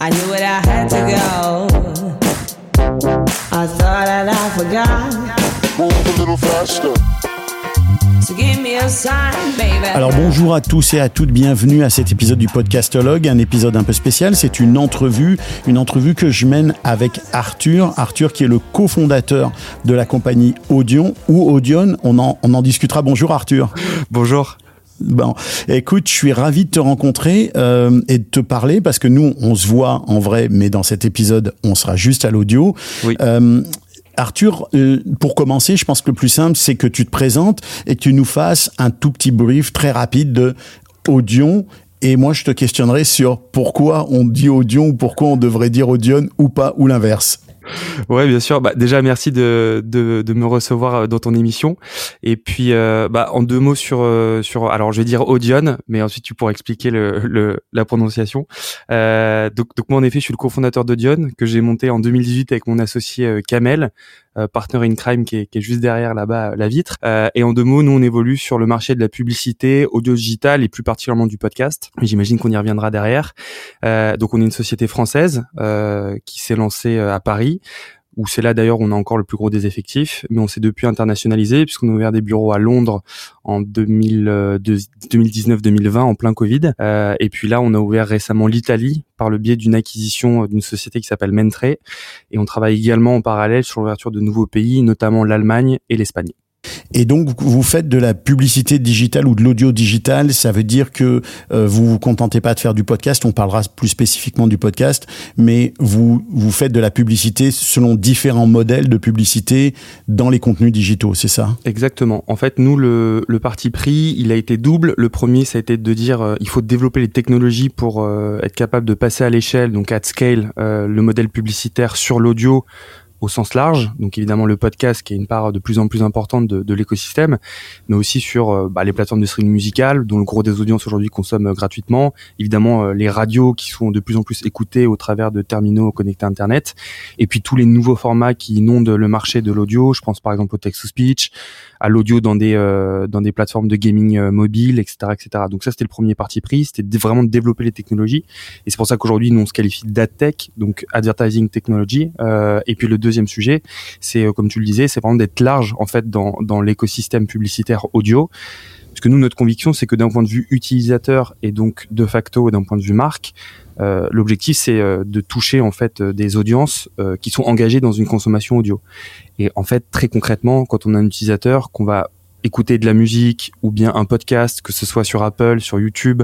I knew where I had to go. I thought that I forgot. Move a little faster. So give me a sign, baby. Alors bonjour à tous et à toutes, bienvenue à cet épisode du Podcastologue, un épisode un peu spécial, c'est une entrevue, une entrevue que je mène avec Arthur, Arthur qui est le cofondateur de la compagnie Audion ou Audion, on en, on en discutera. Bonjour Arthur. Bonjour. Bon, écoute, je suis ravi de te rencontrer euh, et de te parler parce que nous, on se voit en vrai, mais dans cet épisode, on sera juste à l'audio. Oui. Euh, Arthur, euh, pour commencer, je pense que le plus simple, c'est que tu te présentes et que tu nous fasses un tout petit brief très rapide de Audion. Et moi, je te questionnerai sur pourquoi on dit Audion ou pourquoi on devrait dire Audion ou pas, ou l'inverse. Ouais, bien sûr. Bah, déjà, merci de, de, de me recevoir euh, dans ton émission. Et puis, euh, bah, en deux mots sur euh, sur. Alors, je vais dire Audion, mais ensuite tu pourras expliquer le, le la prononciation. Euh, donc, donc moi, en effet, je suis le cofondateur d'Audion que j'ai monté en 2018 avec mon associé euh, Kamel, euh, partner in crime qui est, qui est juste derrière là-bas la vitre. Et en deux mots, nous, on évolue sur le marché de la publicité audio digital et plus particulièrement du podcast. J'imagine qu'on y reviendra derrière. Donc, on est une société française qui s'est lancée à Paris où c'est là d'ailleurs où on a encore le plus gros des effectifs, mais on s'est depuis internationalisé puisqu'on a ouvert des bureaux à Londres en 2019-2020 en plein Covid. Euh, et puis là, on a ouvert récemment l'Italie par le biais d'une acquisition d'une société qui s'appelle Mentre. Et on travaille également en parallèle sur l'ouverture de nouveaux pays, notamment l'Allemagne et l'Espagne. Et donc, vous faites de la publicité digitale ou de l'audio digital. Ça veut dire que euh, vous vous contentez pas de faire du podcast. On parlera plus spécifiquement du podcast, mais vous vous faites de la publicité selon différents modèles de publicité dans les contenus digitaux. C'est ça? Exactement. En fait, nous, le, le parti pris, il a été double. Le premier, ça a été de dire, euh, il faut développer les technologies pour euh, être capable de passer à l'échelle, donc at scale, euh, le modèle publicitaire sur l'audio au sens large, donc évidemment le podcast qui est une part de plus en plus importante de, de l'écosystème, mais aussi sur euh, bah, les plateformes de streaming musical, dont le gros des audiences aujourd'hui consomment euh, gratuitement, évidemment euh, les radios qui sont de plus en plus écoutées au travers de terminaux connectés à Internet, et puis tous les nouveaux formats qui inondent le marché de l'audio, je pense par exemple au text-to-speech, à l'audio dans des euh, dans des plateformes de gaming mobile, etc., etc. Donc ça c'était le premier parti pris, c'était vraiment de développer les technologies, et c'est pour ça qu'aujourd'hui nous on se qualifie d'adtech, donc advertising technology, euh, et puis le deuxième sujet, c'est euh, comme tu le disais, c'est vraiment d'être large en fait dans dans l'écosystème publicitaire audio. Parce que nous, notre conviction, c'est que d'un point de vue utilisateur et donc de facto d'un point de vue marque, euh, l'objectif c'est euh, de toucher en fait des audiences qui sont engagées dans une consommation audio. Et en fait, très concrètement, quand on a un utilisateur qu'on va écouter de la musique ou bien un podcast, que ce soit sur Apple, sur YouTube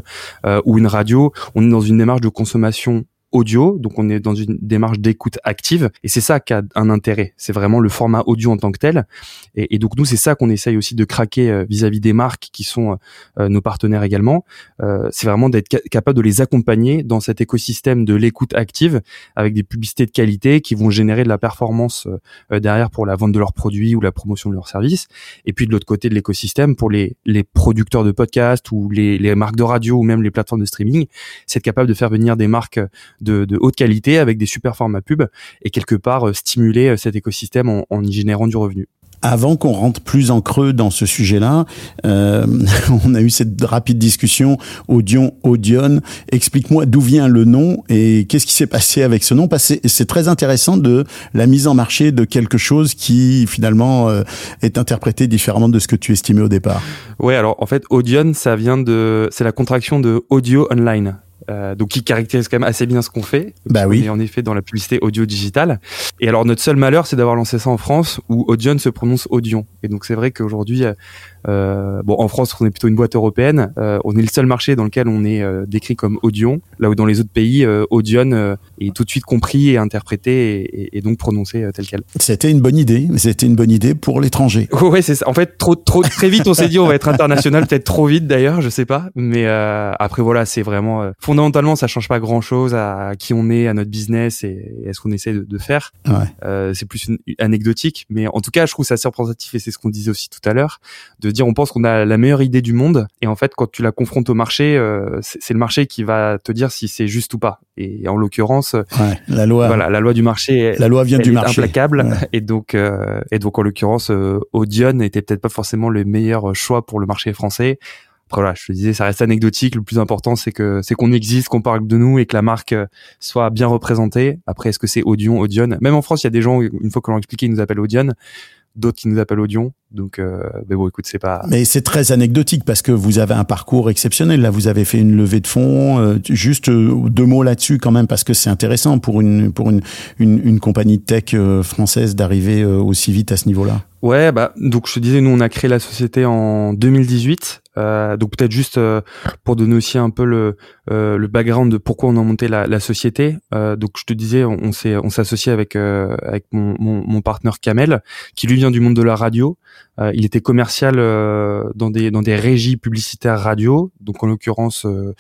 ou une radio, on est dans une démarche de consommation audio, donc on est dans une démarche d'écoute active, et c'est ça qui a un intérêt. C'est vraiment le format audio en tant que tel, et, donc nous c'est ça qu'on essaye aussi de craquer euh, vis-à-vis des marques qui sont euh, nos partenaires également. Euh, c'est vraiment d'être ca- capable de les accompagner dans cet écosystème de l'écoute active avec des publicités de qualité qui vont générer de la performance euh, derrière pour la vente de leurs produits ou la promotion de leurs services. Et puis de l'autre côté de l'écosystème pour les, les producteurs de podcasts ou les, les marques de radio ou même les plateformes de streaming, c'est être capable de faire venir des marques de, de haute qualité avec des super formats pub et quelque part euh, stimuler euh, cet écosystème en, en y générant du revenu. Avant qu'on rentre plus en creux dans ce sujet-là, euh, on a eu cette rapide discussion Audion, Audion. Explique-moi d'où vient le nom et qu'est-ce qui s'est passé avec ce nom? Parce que c'est- très intéressant de la mise en marché de quelque chose qui finalement euh, est interprété différemment de ce que tu estimais au départ. Ouais, alors en fait, Audion, ça vient de, c'est la contraction de audio online. Euh, donc qui caractérise quand même assez bien ce qu'on fait. Bah On oui. est en effet dans la publicité audio digitale. Et alors notre seul malheur, c'est d'avoir lancé ça en France où Audion se prononce Audion. Et donc c'est vrai qu'aujourd'hui, euh, euh, bon en France on est plutôt une boîte européenne. Euh, on est le seul marché dans lequel on est euh, décrit comme Audion. Là où dans les autres pays, euh, Audion euh, est tout de suite compris et interprété et, et- donc prononcé euh, tel quel. C'était une bonne idée, mais c'était une bonne idée pour l'étranger. Ouais, c'est ça. En fait, trop, trop, très vite, on s'est dit on va être international, peut-être trop vite d'ailleurs, je sais pas. Mais euh, après voilà, c'est vraiment euh, fondamentalement, ça change pas grand-chose à qui on est, à notre business et, et à ce qu'on essaie de, de faire. Ouais. Euh, c'est plus une, anecdotique, mais en tout cas, je trouve ça assez représentatif et c'est ce qu'on disait aussi tout à l'heure, de dire on pense qu'on a la meilleure idée du monde et en fait, quand tu la confrontes au marché, euh, c'est le marché qui va te dire si c'est juste ou pas. Et en l'occurrence, Ouais. La loi, voilà, la loi du marché. est- la loi vient elle du est marché. implacable Ouais. et donc euh, et donc en l'occurrence euh, Audion n'était peut-être pas forcément le meilleur choix pour le marché français Après voilà, je te disais, ça reste anecdotique. Le plus important, c'est que c'est qu'on existe, qu'on parle de nous et que la marque soit bien représentée. Après, est-ce que c'est Audion, Audion Même en France, il y a des gens, une fois qu'on leur expliqué, ils nous appellent Audion d'autres qui nous appellent Audion. Donc, euh, mais bon, écoute, c'est pas. Mais c'est très anecdotique parce que vous avez un parcours exceptionnel. Là, vous avez fait une levée de fonds. Euh, juste euh, deux mots là-dessus quand même parce que c'est intéressant pour une pour une une, une compagnie de tech euh, française d'arriver aussi vite à ce niveau-là. Ouais, bah donc je te disais, nous on a créé la société en 2018. Euh, donc peut-être juste euh, pour donner aussi un peu le, euh, le background de pourquoi on a monté la, la société. donc je te disais, on, s'est on s'est associé avec avec mon, mon, mon partenaire Kamel, qui lui vient du monde de la radio. il était commercial dans des dans des régies publicitaires radio, donc en l'occurrence euh,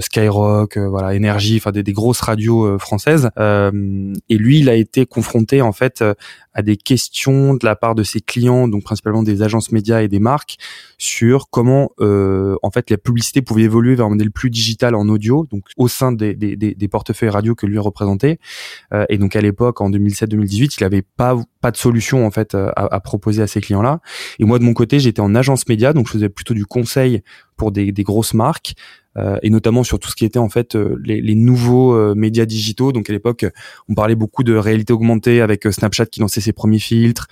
Skyrock, euh, voilà, Énergie, enfin des, des, grosses radios euh, françaises. et lui, il a été confronté en fait à des questions de la part de ses clients, donc principalement des agences médias et des marques, sur comment en fait la publicité pouvait évoluer vers un modèle plus digital en audio, donc au sein des, des, des portefeuilles radio que lui représentait. et donc à l'époque, en 2007-2018, il avait pas pas de solution en fait à, à proposer à ces clients-là. Et moi de mon côté, j'étais en agence média, donc je faisais plutôt du conseil pour des, des grosses marques. Euh, et notamment sur tout ce qui était en fait euh, les, les, nouveaux euh, médias digitaux. Donc à l'époque, on parlait beaucoup de réalité augmentée avec Snapchat qui lançait ses premiers filtres.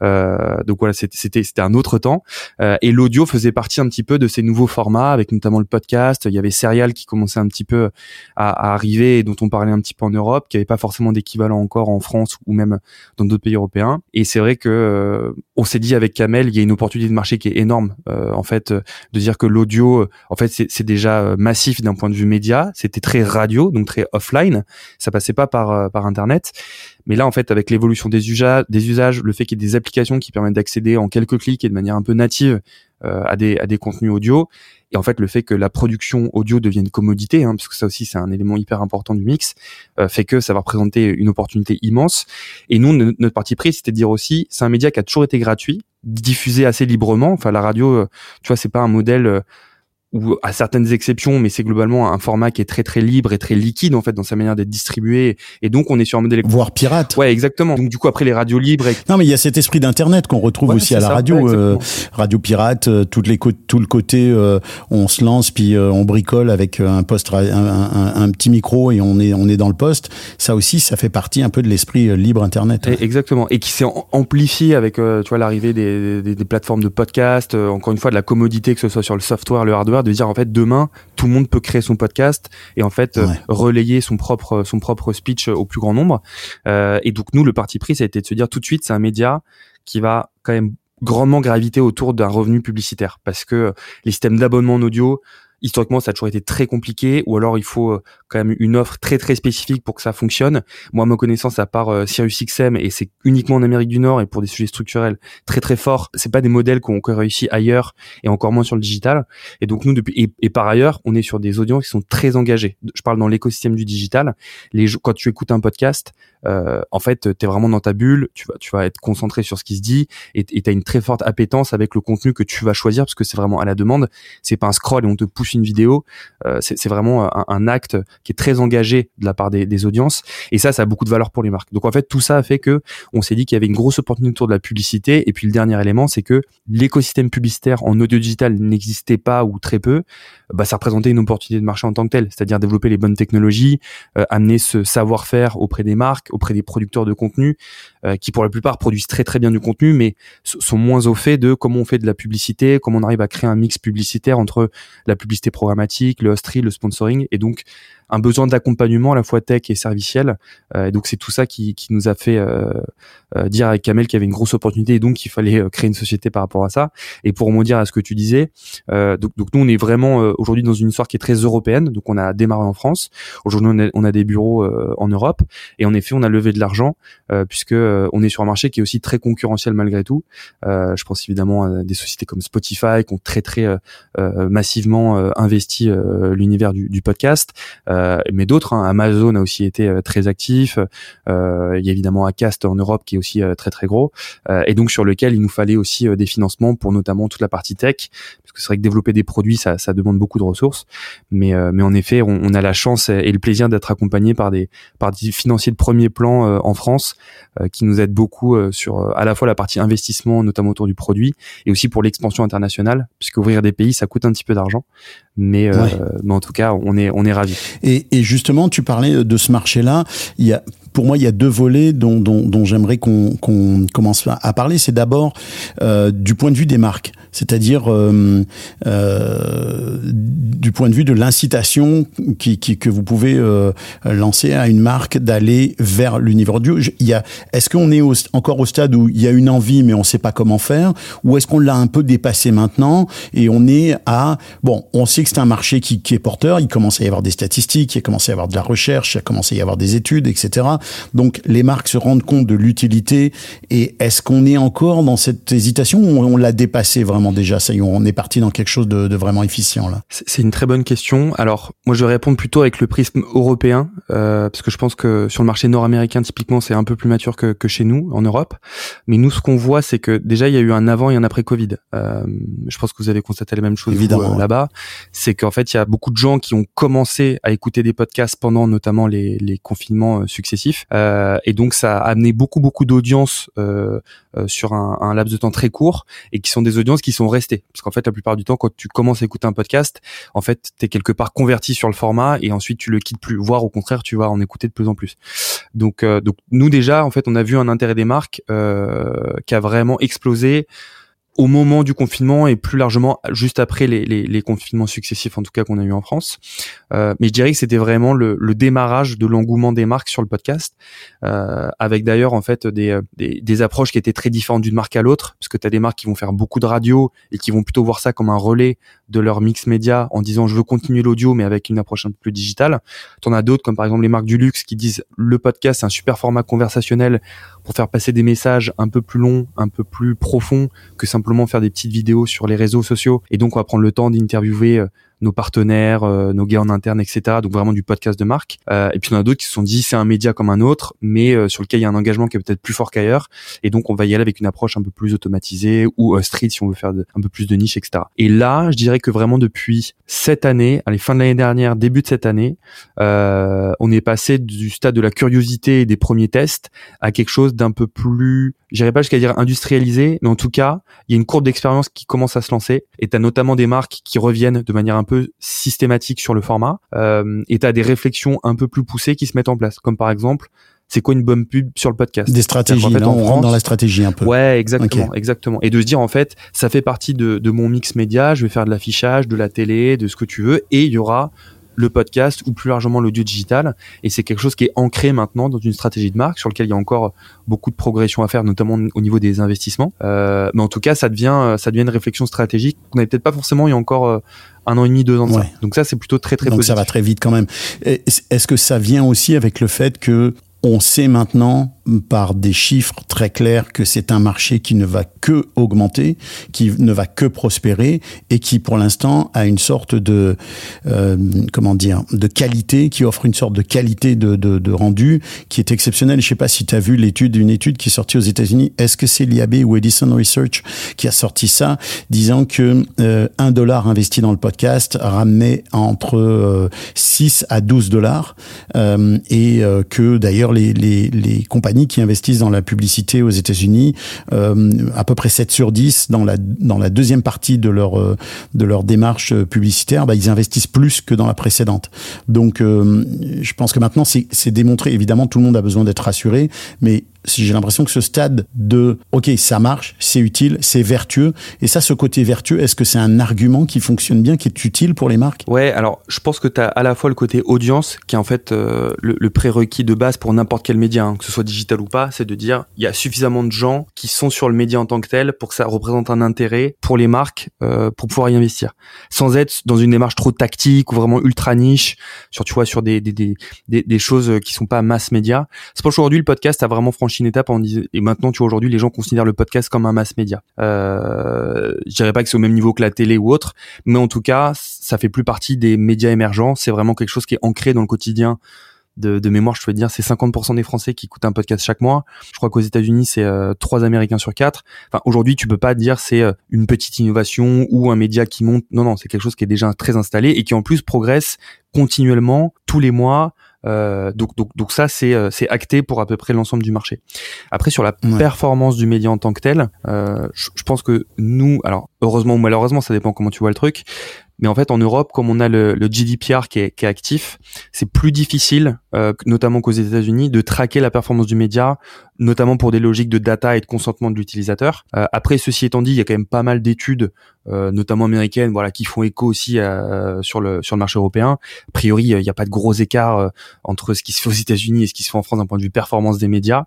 donc voilà, c'était c'était un autre temps. et l'audio faisait partie un petit peu de ces nouveaux formats, avec notamment le podcast. Il y avait Serial qui commençait un petit peu à, à arriver et dont on parlait un petit peu en Europe, qui avait pas forcément d'équivalent encore en France ou même dans d'autres pays européens. Et c'est vrai que on s'est dit avec Kamel, il y a une opportunité de marché qui est énorme. en fait, de dire que l'audio, en fait, c'est déjà euh, massif d'un point de vue média. C'était très radio, donc très offline. Ça passait pas par euh, par internet. Mais là, en fait, avec l'évolution des usages, des usages, le fait qu'il y ait des applications qui permettent d'accéder en quelques clics et de manière un peu native euh, à des à des contenus audio, et en fait le fait que la production audio devienne commodité, hein, parce que ça aussi c'est un élément hyper important du mix, fait que ça va représenter une opportunité immense. Et nous, notre parti pris, c'était de dire aussi, c'est un média qui a toujours été gratuit, diffusé assez librement. Enfin, la radio, tu vois, c'est pas un modèle ou à certaines exceptions, mais c'est globalement un format qui est très très libre et très liquide en fait dans sa manière d'être distribué. Et donc on est sur un modèle voire pirate. Ouais, exactement. Donc du coup après les radios libres. Non, mais il y a cet esprit d'internet qu'on retrouve aussi à la radio, euh, radio pirate, euh, toutes les tout le côté euh, on se lance puis on bricole avec un poste, un, un, un, petit micro et on est on est dans le poste. Ça aussi, ça fait partie un peu de l'esprit libre internet. exactement. Et qui s'est amplifié avec tu vois l'arrivée des, des, des, plateformes de podcast. encore une fois de la commodité que ce soit sur le software, le hardware de dire en fait demain tout le monde peut créer son podcast et en fait euh, relayer son propre son propre speech au plus grand nombre. Euh, et donc nous le parti pris ça a été de se dire tout de suite c'est un média qui va quand même grandement graviter autour d'un revenu publicitaire parce que les systèmes d'abonnement en audio historiquement ça a toujours été très compliqué ou alors il faut euh, quand même une offre très très spécifique pour que ça fonctionne. Moi, à ma connaissance, à part euh, SiriusXM et c'est uniquement en Amérique du Nord et pour des sujets structurels très très forts, c'est pas des modèles qu'on qu réussi ailleurs et encore moins sur le digital. Et donc nous et, par ailleurs, on est sur des audiences qui sont très engagées. Je parle dans l'écosystème du digital. Les quand tu écoutes un podcast, euh, en fait, tu es vraiment dans ta bulle, tu vas, tu vas être concentré sur ce qui se dit et tu as une très forte appétence avec le contenu que tu vas choisir parce que c'est vraiment à la demande. C'est pas un scroll et on te pousse une vidéo. Euh, c'est vraiment un, un, acte qui est très engagé de la part des, des, audiences. Et ça, ça a beaucoup de valeur pour les marques. Donc en fait, tout ça a fait que on s'est dit qu'il y avait une grosse opportunité autour de la publicité. Et puis le dernier élément, c'est que l'écosystème publicitaire en audio digital n'existait pas ou très peu. Bah, ça représentait une opportunité de marché en tant que tel, c'est-à-dire développer les bonnes technologies, euh, amener ce savoir-faire auprès des marques, auprès des producteurs de contenu, euh, qui pour la plupart produisent très très bien du contenu, mais sont moins au fait de comment on fait de la publicité, comment on arrive à créer un mix publicitaire entre la publicité programmatique, le host le sponsoring, et donc un besoin d'accompagnement à la fois tech et serviciel. Euh, et donc c'est tout ça qui, qui nous a fait euh, euh, dire avec Kamel qu'il y avait une grosse opportunité et donc qu'il fallait créer une société par rapport à ça. Et pour dire à ce que tu disais, donc, donc, nous on est vraiment aujourd'hui dans une histoire qui est très européenne. Donc on a démarré en France. Aujourd'hui on on a des bureaux en Europe et en effet on a levé de l'argent puisque on est sur un marché qui est aussi très concurrentiel malgré tout. je pense évidemment à des sociétés comme Spotify qui ont très très massivement investi l'univers du, du podcast. Mais d'autres. Hein. Amazon a aussi été très actif. il y a évidemment Acast en Europe qui est aussi très très gros, et donc sur lequel il nous fallait aussi des financements pour notamment toute la partie tech, parce que c'est vrai que développer des produits ça, ça demande beaucoup de ressources, mais mais en effet on, on a la chance et le plaisir d'être accompagné par des par des financiers de premier plan en France qui nous aident beaucoup sur à la fois la partie investissement, notamment autour du produit, et aussi pour l'expansion internationale, puisque ouvrir des pays, ça coûte un petit peu d'argent. Mais, euh, mais en tout cas, on est, on est ravis. Et, et justement, tu parlais de ce marché-là. Il y a, pour moi, il y a deux volets dont, dont, dont j'aimerais qu'on commence à parler. C'est d'abord euh, du point de vue des marques, c'est-à-dire euh, euh, du point de vue de l'incitation qui, qui, que vous pouvez euh, lancer à une marque d'aller vers l'univers audio. Il y a, est-ce qu'on est encore au stade où il y a une envie mais on ne sait pas comment faire, ou est-ce qu'on l'a un peu dépassé maintenant et on est à bon, on sait que c'est un marché qui, qui est porteur. Il commence à y avoir des statistiques, il commence à y avoir de la recherche, il a commencé à y avoir des études, etc. Donc les marques se rendent compte de l'utilité. Et est-ce qu'on est encore dans cette hésitation ou on l'a dépassé vraiment déjà Ça y est, on est parti dans quelque chose de, de vraiment efficient là? C'est une très bonne question. Alors moi je vais répondre plutôt avec le prisme européen euh, parce que je pense que sur le marché nord-américain typiquement c'est un peu plus mature que, que, chez nous en Europe. Mais nous ce qu'on voit c'est que déjà il y a eu un avant et un après Covid. Euh, je pense que vous avez constaté la même chose euh, là-bas. C'est qu'en fait il y a beaucoup de gens qui ont commencé à écouter des podcasts pendant notamment les, les confinements successifs. Euh, et donc ça a amené beaucoup beaucoup d'audience euh, euh, sur un, un, laps de temps très court et qui sont des audiences qui sont restées. Parce qu'en fait la plupart du temps quand tu commences à écouter un podcast, en fait tu es quelque part converti sur le format et ensuite tu le quittes plus, voire au contraire tu vas en écouter de plus en plus. Donc donc nous déjà en fait on a vu un intérêt des marques qui a vraiment explosé au moment du confinement et plus largement juste après les, les, les confinements successifs en tout cas qu'on a eu en France. Euh, mais je dirais que c'était vraiment le, le, démarrage de l'engouement des marques sur le podcast, euh, avec d'ailleurs en fait des, des, des, approches qui étaient très différentes d'une marque à l'autre, parce que tu as des marques qui vont faire beaucoup de radio et qui vont plutôt voir ça comme un relais de leur mix média en disant je veux continuer l'audio mais avec une approche un peu plus digitale. T'en as d'autres comme par exemple les marques du luxe qui disent le podcast c'est un super format conversationnel pour faire passer des messages un peu plus longs, un peu plus profonds que simplement faire des petites vidéos sur les réseaux sociaux. Et donc on va prendre le temps d'interviewer euh, nos partenaires, euh, nos gars en interne, etc. Donc vraiment du podcast de marque. Euh, et puis on a d'autres qui se sont dit c'est un média comme un autre, mais euh, sur lequel il y a un engagement qui est peut-être plus fort qu'ailleurs. Et donc on va y aller avec une approche un peu plus automatisée ou street si on veut faire un peu plus de niche, etc. Et là, je dirais que vraiment depuis cette année, la fin de l'année dernière, début de cette année, on est passé du stade de la curiosité et des premiers tests à quelque chose d'un peu plus, j'irais pas jusqu'à dire industrialisé, mais en tout cas, il y a une courbe d'expérience qui commence à se lancer. Et as notamment des marques qui reviennent de manière un peu systématique sur le format euh, et tu as des réflexions un peu plus poussées qui se mettent en place comme par exemple c'est quoi une bonne pub sur le podcast? Des stratégies, là, on rentre dans la stratégie un peu. Ouais, exactement, exactement. Et de se dire en fait, ça fait partie de, de mon mix média, je vais faire de l'affichage, de la télé, de ce que tu veux, et il y aura le podcast ou plus largement l'audio digital. Et c'est quelque chose qui est ancré maintenant dans une stratégie de marque sur lequel il y a encore beaucoup de progression à faire, notamment au niveau des investissements. Euh, mais en tout cas, ça devient, ça devient une réflexion stratégique qu'on n'avait peut-être pas forcément il y a encore euh, un an et demi, deux ans de ça. Donc ça, c'est plutôt très très Donc positif. ça va très vite quand même. Est-ce que ça vient aussi avec le fait que on sait maintenant par des chiffres très clairs que c'est un marché qui ne va que augmenter, qui ne va que prospérer et qui pour l'instant a une sorte de euh, comment dire de qualité, qui offre une sorte de qualité de, de, de rendu qui est exceptionnelle. Je sais pas si tu as vu l'étude, une étude qui est sortie aux États-Unis. Est-ce que c'est l'IAB ou Edison Research qui a sorti ça, disant que euh, un dollar investi dans le podcast ramenait entre euh, 6 à 12 dollars euh, et euh, que d'ailleurs les, les, les compagnies qui investissent dans la publicité aux États-Unis, euh, à peu près 7 sur 10 dans la dans la deuxième partie de leur euh, de leur démarche publicitaire, bah, ils investissent plus que dans la précédente. Donc euh, je pense que maintenant c'est démontré évidemment tout le monde a besoin d'être rassuré, mais j'ai l'impression que ce stade de OK, ça marche, c'est utile, c'est vertueux. Et ça, ce côté vertueux, est-ce que c'est un argument qui fonctionne bien, qui est utile pour les marques? Ouais, alors je pense que tu as à la fois le côté audience, qui est en fait euh, le, le prérequis de base pour n'importe quel média, hein, que ce soit digital ou pas, c'est de dire il y a suffisamment de gens qui sont sur le média en tant que tel pour que ça représente un intérêt pour les marques euh, pour pouvoir y investir, sans être dans une démarche trop tactique ou vraiment ultra niche sur tu vois sur des des des des, des choses qui sont pas mass média. C'est pour aujourd'hui le podcast a vraiment franchi une étape en disant et maintenant tu vois aujourd'hui les gens considèrent le podcast comme un mass média. Euh, je dirais pas que c'est au même niveau que la télé ou autre, mais en tout cas ça fait plus partie des médias émergents. C'est vraiment quelque chose qui est ancré dans le quotidien de, de mémoire, je peux te dire, c'est 50% des Français qui écoutent un podcast chaque mois. Je crois qu'aux États-Unis, c'est euh, 3 Américains sur 4. Enfin, aujourd'hui, tu peux pas dire c'est euh, une petite innovation ou un média qui monte. Non, non, c'est quelque chose qui est déjà très installé et qui en plus progresse continuellement tous les mois. Euh, donc, donc, donc ça, c'est euh, c'est acté pour à peu près l'ensemble du marché. Après, sur la Ouais. performance du média en tant que tel, euh, je, je pense que nous, alors heureusement ou malheureusement, ça dépend comment tu vois le truc, mais en fait, en Europe, comme on a le, le GDPR qui est, qui est actif, c'est plus difficile, euh, notamment qu'aux États-Unis, de traquer la performance du média, notamment pour des logiques de data et de consentement de l'utilisateur. Euh, après, ceci étant dit, il y a quand même pas mal d'études, euh, notamment américaines, voilà, qui font écho aussi à- sur le sur le marché européen. A priori, il n'y a pas de gros écart euh, entre ce qui se fait aux États-Unis et ce qui se fait en France d'un point de vue performance des médias.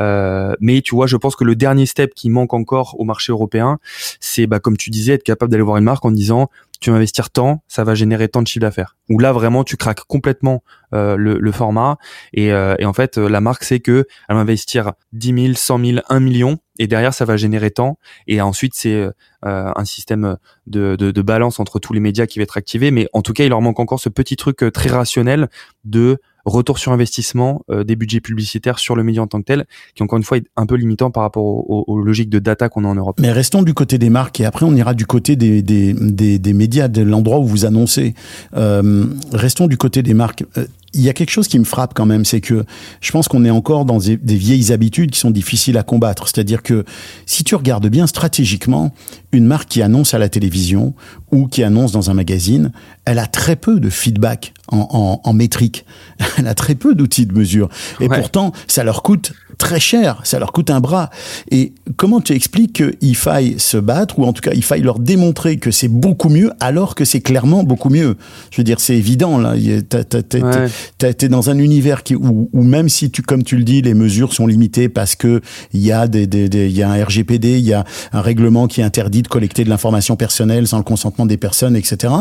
Euh, mais tu vois, je pense que le dernier step qui manque encore au marché européen, c'est, bah, comme tu disais, être capable d'aller voir une marque en disant tu vas investir tant, ça va générer tant de chiffre d'affaires. Où là vraiment tu craques complètement euh, le, le format. Et, euh, et en fait euh, la marque sait que elle va investir 10 000, 100 000, 1 million. Et derrière ça va générer tant. Et ensuite c'est euh, un système de, de, de balance entre tous les médias qui va être activé. Mais en tout cas il leur manque encore ce petit truc euh, très rationnel de retour sur investissement euh, des budgets publicitaires sur le média en tant que tel qui encore une fois est un peu limitant par rapport aux, logiques de data qu'on a en Europe. Mais restons du côté des marques et après on ira du côté des, des, des, médias, de l'endroit où vous annoncez. Euh, restons du côté des marques. Euh, il y a quelque chose qui me frappe quand même, c'est que je pense qu'on est encore dans des vieilles habitudes qui sont difficiles à combattre. C'est-à-dire que si tu regardes bien stratégiquement, une marque qui annonce à la télévision ou qui annonce dans un magazine, elle a très peu de feedback en, en, en métrique. Elle a très peu d'outils de mesure. Et Ouais. pourtant, ça leur coûte très cher, ça leur coûte un bras. Et comment tu expliques qu'il faille se battre, ou en tout cas il faille leur démontrer que c'est beaucoup mieux, alors que c'est clairement beaucoup mieux? Je veux dire, c'est évident, là. Ouais. T'es dans un univers qui, où, où même si tu, comme tu le dis, les mesures sont limitées parce que il y a des, des, des- y a un RGPD, il y a un règlement qui interdit de collecter de l'information personnelle sans le consentement des personnes, etc.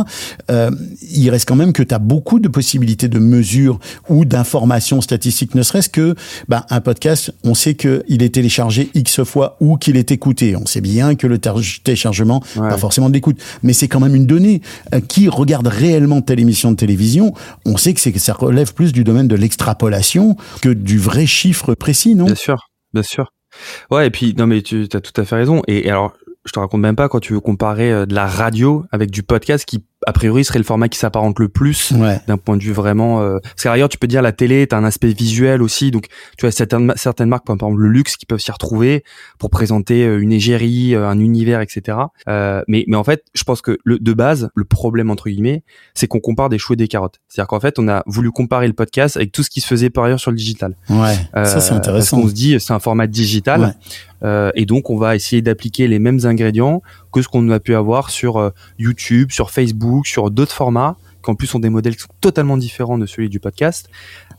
Euh, il reste quand même que tu as beaucoup de possibilités de mesures ou d'informations statistiques, ne serait-ce que bah, un podcast, on sait qu'il est téléchargé X fois ou qu'il est écouté. On sait bien que le téléchargement, Ouais. pas forcément de l'écoute, mais c'est quand même une donnée. Euh, qui regarde réellement telle émission de télévision, on sait que, que ça relève plus du domaine de l'extrapolation que du vrai chiffre précis, non? Bien sûr, bien sûr. Ouais, et puis non mais tu as tout à fait raison. Et, et alors, je te raconte même pas quand tu veux comparer euh, de la radio avec du podcast qui a priori serait le format qui s'apparente le plus Ouais. d'un point de vue vraiment euh... parce qu'à l'ailleurs tu peux dire la télé t'as un aspect visuel aussi donc tu vois certaines certaines marques comme par exemple le luxe qui peuvent s'y retrouver pour présenter euh, une égérie euh, un univers etc euh, mais mais en fait je pense que le de base le problème entre guillemets c'est qu'on compare des choux et des carottes c'est à dire qu'en fait on a voulu comparer le podcast avec tout ce qui se faisait par ailleurs sur le digital Ouais. ça, c'est euh, intéressant. Parce qu'on se dit, c'est un format digital. Ouais. euh, et donc, on va essayer d'appliquer les mêmes ingrédients que ce qu'on a pu avoir sur euh, YouTube, sur Facebook, sur d'autres formats, qui en plus sont des modèles totalement différents de celui du podcast,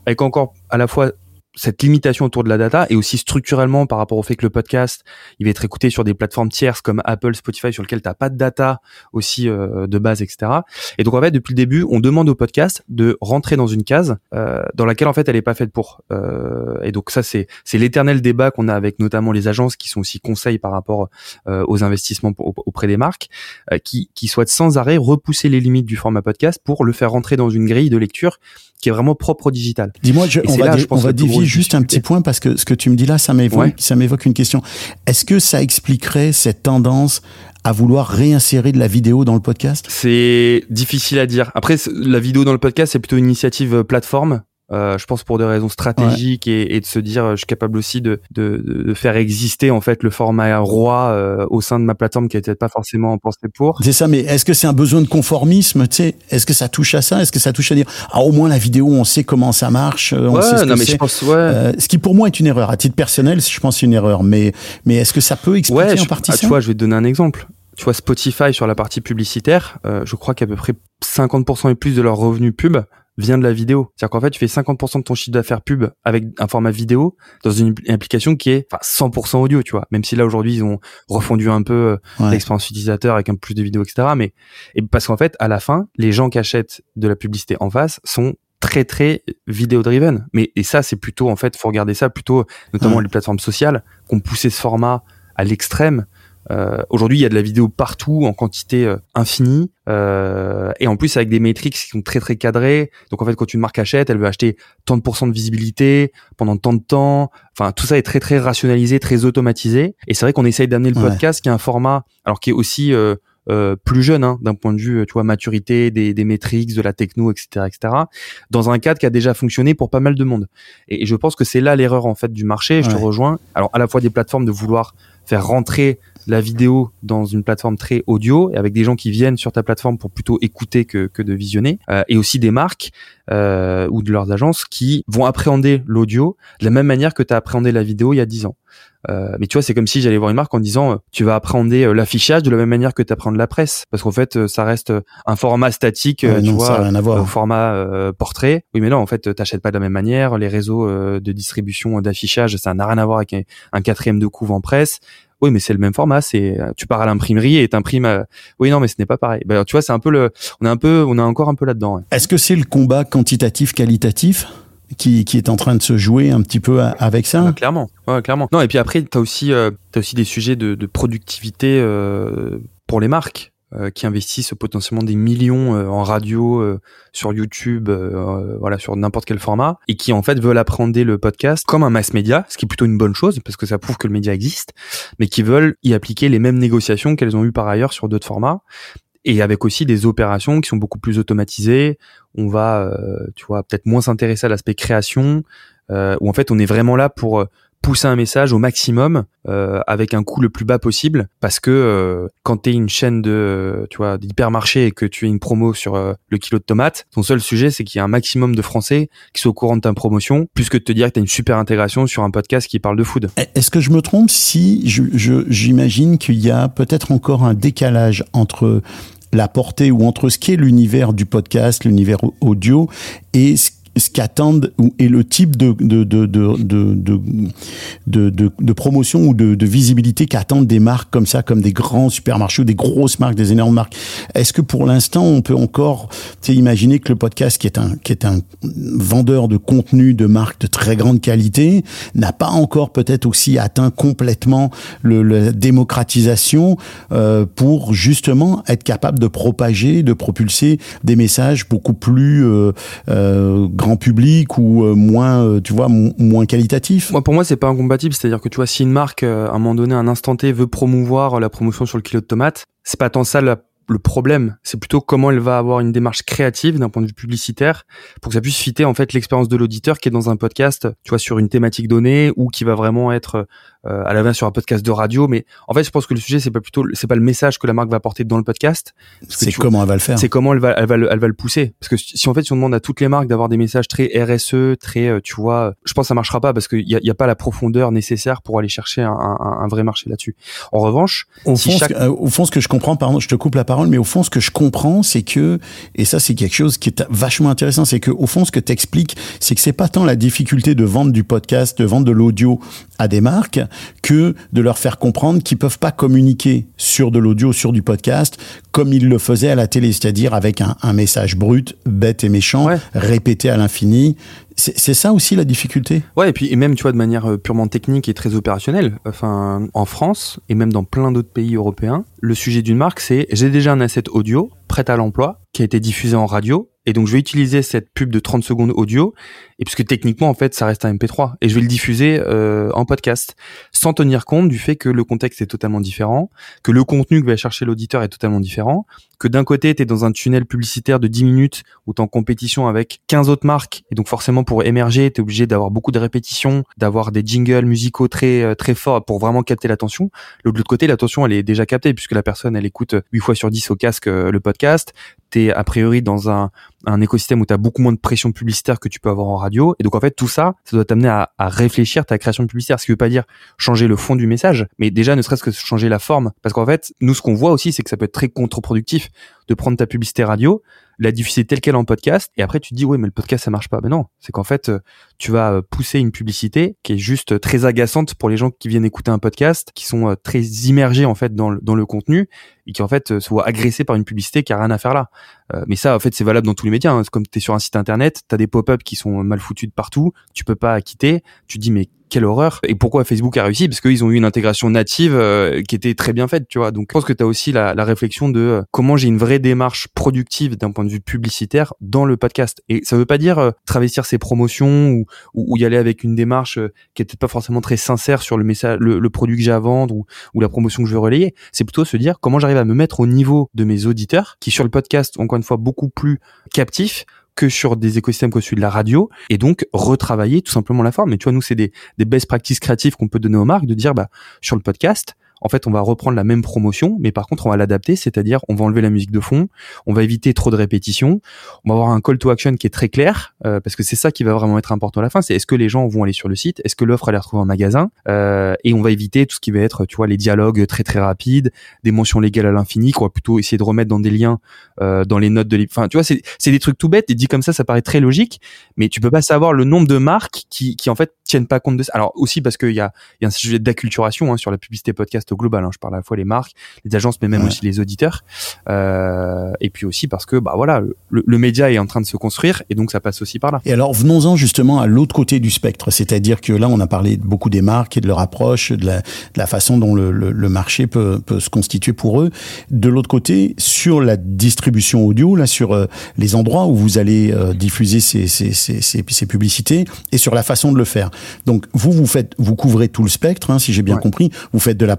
avec encore à la fois cette limitation autour de la data et aussi structurellement par rapport au fait que le podcast il va être écouté sur des plateformes tierces comme Apple, Spotify sur lesquelles t'as pas de data aussi euh, de base etc. Et donc en fait depuis le début on demande au podcast de rentrer dans une case euh, dans laquelle en fait elle est pas faite pour. Euh, et donc ça c'est c'est l'éternel débat qu'on a avec notamment les agences qui sont aussi conseils par rapport euh, aux investissements auprès des marques euh, qui qui souhaitent sans arrêt repousser les limites du format podcast pour le faire rentrer dans une grille de lecture qui est vraiment propre au digital. Dis-moi, on va, là, dé- je pense, on va dévier juste un petit point parce que ce que tu me dis là, ça m'évoque, Ouais. ça m'évoque une question. Est-ce que ça expliquerait cette tendance à vouloir réinsérer de la vidéo dans le podcast? C'est difficile à dire. Après, la vidéo dans le podcast, c'est plutôt une initiative euh, plateforme. Euh, je pense pour des raisons stratégiques et, et de se dire, euh, je suis capable aussi de, de, de faire exister en fait le format roi euh, au sein de ma plateforme qui n'était pas forcément pensé pour. C'est ça, mais est-ce que c'est un besoin de conformisme tu sais? Est-ce que ça touche à ça? Est-ce que ça touche à dire ah au moins la vidéo, on sait comment ça marche, euh, on Ouais, sait ce non que mais je pense ouais. Euh, ce qui pour moi est une erreur. À titre personnel, je pense c'est une erreur. Mais mais est-ce que ça peut expliquer Ouais, en je- partie ah, ça? tu vois, je vais te donner un exemple. Tu vois, Spotify sur la partie publicitaire, euh, je crois qu'à peu près 50% et plus de leurs revenus pub vient de la vidéo. C'est-à-dire qu'en fait, tu fais 50% de ton chiffre d'affaires pub avec un format vidéo dans une application qui est 100% audio, tu vois. Même si là aujourd'hui ils ont refondu un peu euh, l'expérience utilisateur avec un peu plus de vidéos, etc. Mais et parce qu'en fait, à la fin, les gens qui achètent de la publicité en face sont très très vidéo driven mais et ça c'est plutôt en fait faut regarder ça plutôt notamment les plateformes sociales qui ont poussé ce format à l'extrême euh, Aujourd'hui, il y a de la vidéo partout en quantité euh, infinie euh, et en plus avec des métriques qui sont très très cadrées. Donc en fait, quand une marque achète, elle veut acheter tant de pourcents de visibilité pendant tant de temps. Enfin, tout ça est très très rationalisé, très automatisé. Et c'est vrai qu'on essaye d'amener le podcast qui est un format, alors qui est aussi euh, euh, plus jeune hein, d'un point de vue tu vois maturité des, des métriques de la techno etc etc dans un cadre qui a déjà fonctionné pour pas mal de monde et, je pense que c'est là l'erreur en fait du marché je te rejoins alors à la fois des plateformes de vouloir faire rentrer la vidéo dans une plateforme très audio et avec des gens qui viennent sur ta plateforme pour plutôt écouter que, que de visionner euh, et aussi des marques euh, ou de leurs agences qui vont appréhender l'audio de la même manière que tu as appréhendé la vidéo il y a 10 ans. Euh, mais tu vois, c'est comme si j'allais voir une marque en disant euh, tu vas appréhender euh, l'affichage de la même manière que tu appréhendes la presse, parce qu'en fait, ça reste un format statique, tu vois, au format portrait. Oui, mais non, en fait, t'achètes pas de la même manière. Les réseaux de distribution d'affichage, ça n'a rien à voir avec un, quatrième de couve en presse. Oui, mais c'est le même format. C'est tu pars à l'imprimerie et t'imprimes. Oui, non, mais ce n'est pas pareil. Ben, tu vois, c'est un peu le. On est un peu, on est encore un peu là-dedans. Est-ce que c'est le combat quantitatif qualitatif qui, qui est en train de se jouer un petit peu avec ça? Ah, clairement, ouais, clairement. Non, et puis après, tu as aussi, euh, as aussi des sujets de, de productivité euh, pour les marques. Euh, qui investissent potentiellement des millions euh, en radio, euh, sur YouTube, voilà, sur n'importe quel format, et qui en fait veulent appréhender le podcast comme un mass média, ce qui est plutôt une bonne chose parce que ça prouve que le média existe, mais qui veulent y appliquer les mêmes négociations qu'elles ont eues par ailleurs sur d'autres formats et avec aussi des opérations qui sont beaucoup plus automatisées. On va, euh, tu vois, peut-être moins s'intéresser à l'aspect création, euh, où en fait on est vraiment là pour pousser un message au maximum euh, avec un coût le plus bas possible parce que euh, quand tu es une chaîne de tu vois d'hypermarché et que tu es une promo sur euh, le kilo de tomates ton seul sujet c'est qu'il y a un maximum de français qui sont au courant de ta promotion plus que de te dire que tu as une super intégration sur un podcast qui parle de food. Est-ce que je me trompe si j'imagine je, qu'il y a peut-être encore un décalage entre la portée ou entre ce qui est l'univers du podcast, l'univers audio et ce ce qu'attendent et le type de de de de de promotion ou de, visibilité qu'attendent des marques comme ça, comme des grands supermarchés ou des grosses marques, des énormes marques. Est-ce que pour l'instant on peut encore imaginer que le podcast qui est un qui est un vendeur de contenu de marques de très grande qualité n'a pas encore peut-être aussi atteint complètement la démocratisation euh, pour justement être capable de propager, de propulser des messages beaucoup plus euh, euh, public ou euh, moins, euh, tu vois, moins qualitatif? Moi, pour moi, c'est pas incompatible. C'est-à-dire que tu vois, si une marque, euh, à un moment donné, un instant T, veut promouvoir la promotion sur le kilo de tomates, c'est pas tant ça le problème, c'est plutôt comment elle va avoir une démarche créative d'un point de vue publicitaire pour que ça puisse fitter en fait l'expérience de l'auditeur qui est dans un podcast, tu vois, sur une thématique donnée ou qui va vraiment être euh, à la base sur un podcast de radio. Mais en fait, je pense que le sujet c'est pas plutôt, c'est pas le message que la marque va porter dans le podcast. C'est comment elle va le faire. C'est comment elle va, elle va, le, elle va le pousser. Parce que si en fait, si on demande à toutes les marques d'avoir des messages très RSE, très, euh, tu vois, je pense que ça marchera pas parce qu'il y a, y a, pas la profondeur nécessaire pour aller chercher un, un, un vrai marché là-dessus. En revanche, au, fond, ce que, euh, au fond, ce que je comprends, pardon, je te coupe la parole, mais au fond, ce que je comprends, c'est que, et ça, c'est quelque chose qui est vachement intéressant, c'est que au fond, ce que t'expliques, c'est que c'est pas tant la difficulté de vendre du podcast, de vendre de l'audio à des marques, que de leur faire comprendre qu'ils peuvent pas communiquer sur de l'audio, sur du podcast, comme ils le faisaient à la télé, c'est-à-dire avec un, un, message brut, bête et méchant, répété à l'infini. C'est ça aussi la difficulté? Ouais, et puis et même tu vois de manière euh, purement technique et très opérationnelle. Enfin, en France et même dans plein d'autres pays européens, le sujet d'une marque c'est j'ai déjà un asset audio prêt à l'emploi qui a été diffusé en radio et donc je vais utiliser cette pub de 30 secondes audio. Et puisque techniquement en fait ça reste un MP3 et je vais le diffuser euh, en podcast. Sans tenir compte du fait que le contexte est totalement différent, que le contenu que va chercher l'auditeur est totalement différent, que d'un côté tu es dans un tunnel publicitaire de 10 minutes où tu en compétition avec 15 autres marques. Et donc forcément pour émerger, tu es obligé d'avoir beaucoup de répétitions, d'avoir des jingles musicaux très euh, très forts pour vraiment capter l'attention. De l'autre côté, l'attention elle est déjà captée puisque la personne elle écoute 8 fois sur 10 au casque euh, le podcast, tu es a priori dans un, un écosystème où tu as beaucoup moins de pression publicitaire que tu peux avoir en radio. Et donc en fait, tout ça, ça doit t'amener à, à, réfléchir ta création publicitaire. Ce qui veut pas dire changer le fond du message, mais déjà ne serait-ce que changer la forme. Parce qu'en fait, nous, ce qu'on voit aussi, c'est que ça peut être très contre-productif de prendre ta publicité radio, la diffuser telle qu'elle en podcast, et après tu te dis ouais mais le podcast ça marche pas. Mais non, c'est qu'en fait euh, tu vas euh, pousser une publicité qui est juste très agaçante pour les gens qui viennent écouter un podcast, qui sont très immergés en fait dans le, dans le contenu et qui en fait se voient agressés par une publicité qui a rien à faire là. mais ça en fait c'est valable dans tous les médias. Hein. Comme tu es sur un site internet, tu as des pop-up qui sont mal foutus de partout, tu peux pas quitter, tu te dis mais quelle horreur. Et pourquoi Facebook a réussi? Parce qu'ils ont eu une intégration native euh, qui était très bien faite, tu vois. Donc je pense que tu as aussi la, réflexion de euh, comment j'ai une vraie démarche productive d'un point de vue publicitaire dans le podcast. Et ça veut pas dire euh, travestir ses promotions ou, y aller avec une démarche qui était pas forcément très sincère sur le message, le, produit que j'ai à vendre ou, ou la promotion que je veux relayer. C'est plutôt se dire comment j'arrive à me mettre au niveau de mes auditeurs qui sur le podcast, encore une fois, beaucoup plus captifs que sur des écosystèmes comme celui de la radio et donc retravailler tout simplement la forme. Mais tu vois, nous, c'est des, des best practices créatives qu'on peut donner aux marques de dire, bah, sur le podcast, en fait, on va reprendre la même promotion, mais par contre, on va l'adapter, c'est-à-dire on va enlever la musique de fond, on va éviter trop de répétitions, on va avoir un call to action qui est très clair, euh, parce que c'est ça qui va vraiment être important à la fin, c'est est-ce que les gens vont aller sur le site, est-ce que l'offre elle est retrouvée en magasin, euh, et on va éviter tout ce qui va être, tu vois, les dialogues très très rapides, des mentions légales à l'infini, qu'on va plutôt essayer de remettre dans des liens, euh, dans les notes de, enfin, tu vois, c'est des trucs tout bêtes, et dit comme ça, ça paraît très logique, mais tu peux pas savoir le nombre de marques qui qui en fait tiennent pas compte de ça. Alors aussi parce qu'il y a il y a un sujet d'acculturation hein, sur la publicité podcast global. Hein. Je parle à la fois les marques, les agences, mais même aussi les auditeurs. Euh, et puis aussi parce que bah voilà, le, le, média est en train de se construire et donc ça passe aussi par là. Et alors venons-en justement à l'autre côté du spectre, c'est-à-dire que là on a parlé beaucoup des marques et de leur approche, de la, de la façon dont le, le, le, marché peut, peut se constituer pour eux. De l'autre côté, sur la distribution audio, là sur euh, les endroits où vous allez euh, diffuser ces, ces, ces, ces, publicités et sur la façon de le faire. Donc vous vous faites, vous couvrez tout le spectre, hein, si j'ai bien compris. Vous faites de la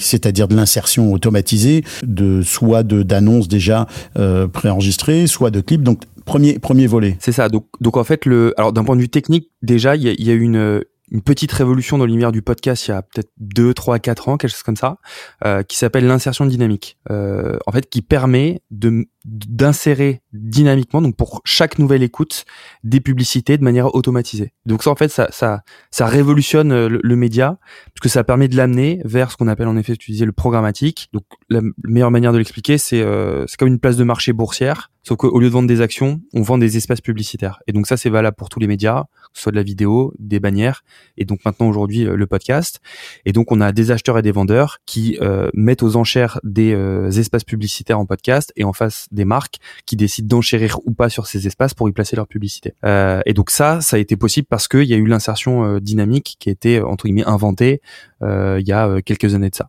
c'est-à-dire de l'insertion automatisée, de soit d'annonces déjà euh, préenregistrées, soit de clips. Donc premier premier volet. C'est ça. Donc donc en fait le alors d'un point de vue technique déjà il y a, y a une une petite révolution dans l'univers du podcast il y a peut-être 2, 3, 4 ans, quelque chose comme ça, euh, qui s'appelle l'insertion dynamique. Euh, en fait, qui permet de d'insérer dynamiquement, donc pour chaque nouvelle écoute, des publicités de manière automatisée. Donc ça, en fait, ça, ça, ça révolutionne euh, le, média, parce que ça permet de l'amener vers ce qu'on appelle en effet, tu disais, le programmatique. Donc la meilleure manière de l'expliquer, c'est euh, c'est comme une place de marché boursière, sauf qu'au lieu de vendre des actions, on vend des espaces publicitaires. Et donc ça, c'est valable pour tous les médias, que ce soit de la vidéo, des bannières, et donc maintenant aujourd'hui euh, le podcast. Et donc on a des acheteurs et des vendeurs qui euh, mettent aux enchères des espaces publicitaires en podcast et en face des marques qui décident d'enchérir ou pas sur ces espaces pour y placer leur publicité. Euh, et donc ça, ça a été possible parce qu'il y a eu l'insertion euh, dynamique qui a été euh, entre guillemets inventée euh, il y a quelques années de ça.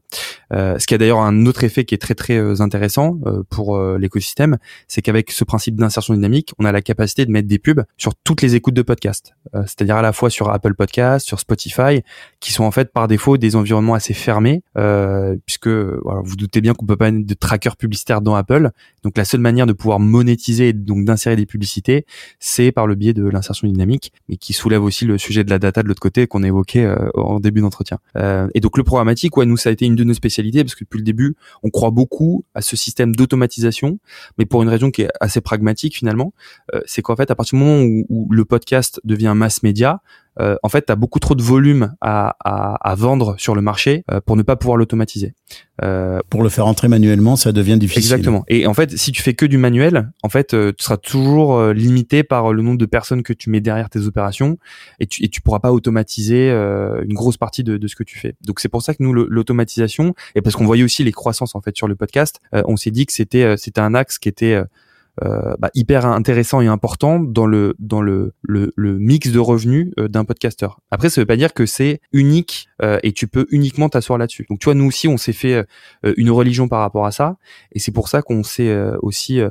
ce qui a d'ailleurs un autre effet qui est très très intéressant pour l'écosystème, c'est qu'avec ce principe d'insertion dynamique, on a la capacité de mettre des pubs sur toutes les écoutes de podcasts, c'est-à-dire à la fois sur Apple Podcasts, sur Spotify, qui sont en fait par défaut des environnements assez fermés, puisque voilà, vous doutez bien qu'on peut pas mettre de tracker publicitaire dans Apple, donc seule manière de pouvoir monétiser et donc d'insérer des publicités, c'est par le biais de l'insertion dynamique, mais qui soulève aussi le sujet de la data de l'autre côté qu'on évoquait euh, en début d'entretien. Euh, et donc le programmatique, ouais, nous ça a été une de nos spécialités parce que depuis le début, on croit beaucoup à ce système d'automatisation, mais pour une raison qui est assez pragmatique finalement, euh, c'est qu'en fait à partir du moment où, où le podcast devient mass média, euh, en fait, tu as beaucoup trop de volume à, à, à vendre sur le marché euh, pour ne pas pouvoir l'automatiser. Euh, pour le faire entrer manuellement, ça devient difficile. Exactement. Et en fait, si tu fais que du manuel, en fait, tu seras toujours limité par le nombre de personnes que tu mets derrière tes opérations et tu et tu pourras pas automatiser une grosse partie de, de, ce que tu fais. Donc c'est pour ça que nous l'automatisation et parce qu'on voyait aussi les croissances en fait sur le podcast, on s'est dit que c'était c'était un axe qui était euh, bah, hyper intéressant et important dans le dans le le, le mix de revenus euh, d'un podcasteur. Après, ça veut pas dire que c'est unique euh, et tu peux uniquement t'asseoir là-dessus. Donc, tu vois, nous aussi, on s'est fait une religion par rapport à ça, et c'est pour ça qu'on s'est aussi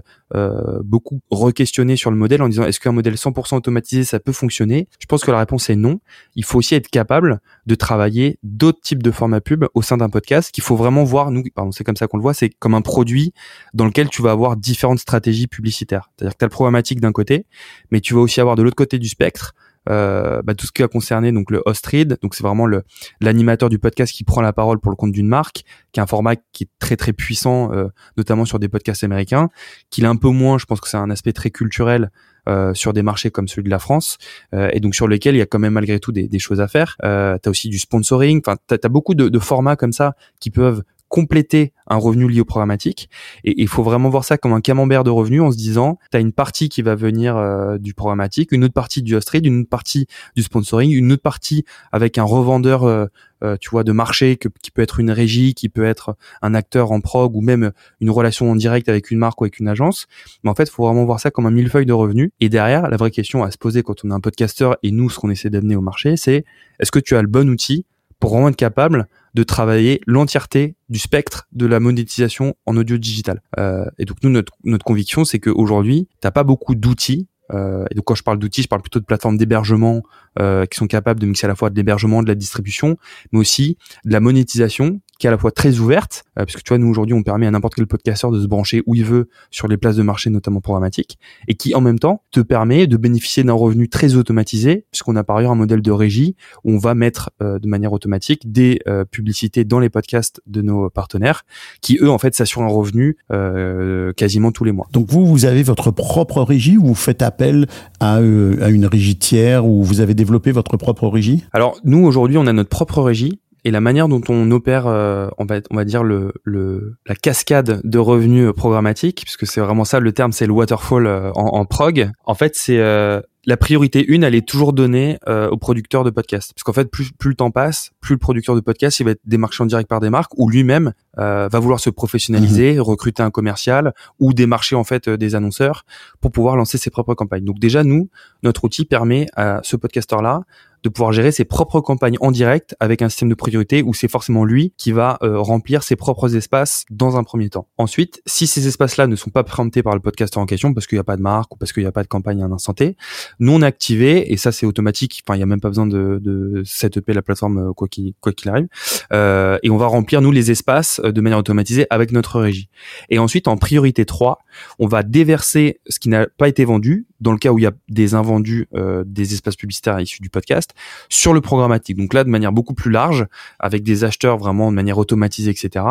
beaucoup re-questionné sur le modèle en disant est-ce qu'un modèle 100% automatisé ça peut fonctionner? Je pense que la réponse est non. Il faut aussi être capable de travailler d'autres types de formats pub au sein d'un podcast qu'il faut vraiment voir. Nous, pardon, c'est comme ça qu'on le voit, c'est comme un produit dans lequel tu vas avoir différentes stratégies publicitaire. C'est-à-dire que tu as le programmatique d'un côté, mais tu vas aussi avoir de l'autre côté du spectre euh, bah, tout ce qui a concerné donc le host read, donc c'est vraiment le l'animateur du podcast qui prend la parole pour le compte d'une marque, qui est un format qui est très très puissant, euh, notamment sur des podcasts américains, qu'il est un peu moins, je pense que c'est un aspect très culturel euh, sur des marchés comme celui de la France, euh, et donc sur lesquels il y a quand même malgré tout des, des choses à faire. Euh, tu as aussi du sponsoring, enfin tu as, beaucoup de, de, formats comme ça qui peuvent compléter un revenu lié au programmatique. Et il faut vraiment voir ça comme un camembert de revenus en se disant, tu as une partie qui va venir euh, du programmatique, une autre partie du host une autre partie du sponsoring, une autre partie avec un revendeur euh, euh, tu vois, de marché qui peut être une régie, qui peut être un acteur en prog ou même une relation en direct avec une marque ou avec une agence. Mais en fait, il faut vraiment voir ça comme un millefeuille de revenus. Et derrière, la vraie question à se poser quand on est un podcasteur et nous, ce qu'on essaie d'amener au marché, c'est est-ce que tu as le bon outil pour vraiment être capable de travailler l'entièreté du spectre de la monétisation en audio digital. Euh, et donc nous, notre, conviction, c'est qu'aujourd'hui, t'as pas beaucoup d'outils. Euh, et donc quand je parle d'outils, je parle plutôt de plateformes d'hébergement euh, qui sont capables de mixer à la fois de l'hébergement, de la distribution, mais aussi de la monétisation qui est à la fois très ouverte, euh, puisque tu vois, nous aujourd'hui, on permet à n'importe quel podcasteur de se brancher où il veut sur les places de marché, notamment programmatiques, et qui en même temps te permet de bénéficier d'un revenu très automatisé, puisqu'on a par ailleurs un modèle de régie où on va mettre euh, de manière automatique des euh, publicités dans les podcasts de nos partenaires, qui eux en fait s'assurent un revenu euh, quasiment tous les mois. Donc vous, vous avez votre propre régie ou vous faites appel à, euh, à une régie tiers ou vous avez développé votre propre régie? Alors nous aujourd'hui, on a notre propre régie et la manière dont on opère, euh, on va on va dire le, le la cascade de revenus programmatiques, puisque c'est vraiment ça le terme, c'est le waterfall euh, en, en, prog. En fait, c'est euh, la priorité une, elle est toujours donnée euh, au producteur de podcast. Parce qu'en fait, plus, plus le temps passe, plus le producteur de podcast, il va être démarché en direct par des marques, ou lui-même euh, va vouloir se professionnaliser, mmh. recruter un commercial, ou démarcher en fait des annonceurs pour pouvoir lancer ses propres campagnes. Donc déjà, nous, notre outil permet à ce podcasteur-là de pouvoir gérer ses propres campagnes en direct avec un système de priorité où c'est forcément lui qui va euh, remplir ses propres espaces dans un premier temps. Ensuite, si ces espaces-là ne sont pas préemptés par le podcasteur en question parce qu'il n'y a pas de marque ou parce qu'il n'y a pas de campagne à un instant T, nous on a activé et ça c'est automatique. Enfin, il n'y a même pas besoin de, de setuper la plateforme euh, quoi qu'il quoi qu'il arrive. Euh, et on va remplir nous les espaces euh, de manière automatisée avec notre régie. Et ensuite, en priorité 3, on va déverser ce qui n'a pas été vendu dans le cas où il y a des invendus euh, des espaces publicitaires issus du podcast sur le programmatique. Donc là, de manière beaucoup plus large, avec des acheteurs vraiment de manière automatisée, etc.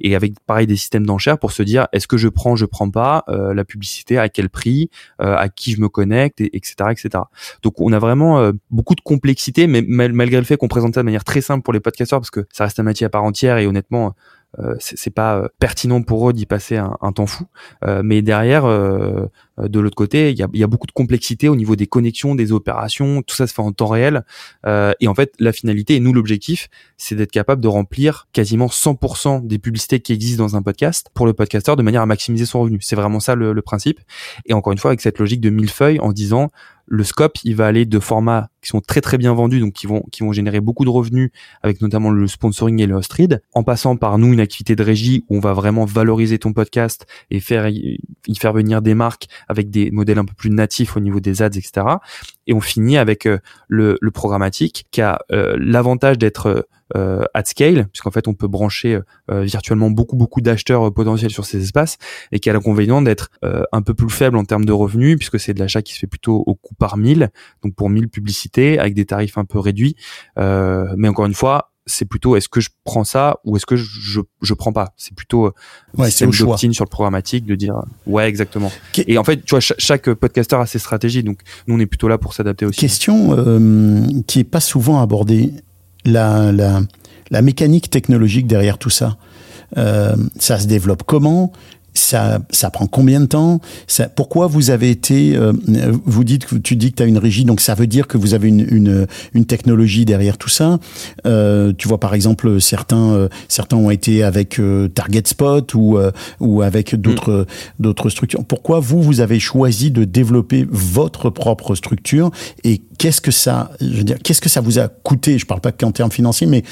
Et avec pareil des systèmes d'enchères pour se dire est-ce que je prends, je prends pas euh, la publicité, à quel prix, euh, à qui je me connecte, et, etc., etc. Donc on a vraiment euh, beaucoup de complexité, mais malgré le fait qu'on présente ça de manière très simple pour les podcasteurs parce que ça reste un métier à part entière et honnêtement c'est pas euh, pertinent pour eux d'y passer un, un, temps fou. Euh, mais derrière, de l'autre côté, il y a, y a, beaucoup de complexité au niveau des connexions, des opérations, tout ça se fait en temps réel. et en fait, la finalité et nous l'objectif, c'est d'être capable de remplir quasiment 100% des publicités qui existent dans un podcast pour le podcasteur de manière à maximiser son revenu. C'est vraiment ça le, le principe. Et encore une fois, avec cette logique de millefeuille en disant le scope, il va aller de formats qui sont très très bien vendus, donc qui vont qui vont générer beaucoup de revenus, avec notamment le sponsoring et le host read, en passant par nous une activité de régie où on va vraiment valoriser ton podcast et faire y faire venir des marques avec des modèles un peu plus natifs au niveau des ads, etc. Et on finit avec euh, le, le, programmatique qui a euh, l'avantage d'être euh, at scale, puisqu'en fait on peut brancher euh, virtuellement beaucoup beaucoup d'acheteurs euh, potentiels sur ces espaces, et qui a l'inconvénient d'être euh, un peu plus faible en termes de revenus, puisque c'est de l'achat qui se fait plutôt au coût par mille, donc pour 1000 publicités avec des tarifs un peu réduits. mais encore une fois, c'est plutôt est-ce que je prends ça ou est-ce que je je prends pas? C'est plutôt ouais, c'est sur le programmatique de dire ouais exactement. Et en fait tu vois chaque, chaque podcasteur a ses stratégies donc nous on est plutôt là pour s'adapter aussi. Question euh, qui est pas souvent abordée la, la, la mécanique technologique derrière tout ça. Euh, ça se développe comment? Ça, ça prend combien de temps? Ça, Pourquoi vous avez été euh, Vous dites que tu dis que tu as une régie, donc ça veut dire que vous avez une, une, une technologie derrière tout ça. Euh, tu vois par exemple certains euh, certains ont été avec euh, Target Spot ou euh, ou avec d'autres mm. d'autres structures. Pourquoi vous vous avez choisi de développer votre propre structure et qu'est-ce que ça je veux dire qu'est-ce que ça vous a coûté? Je parle pas qu'en termes financiers, mais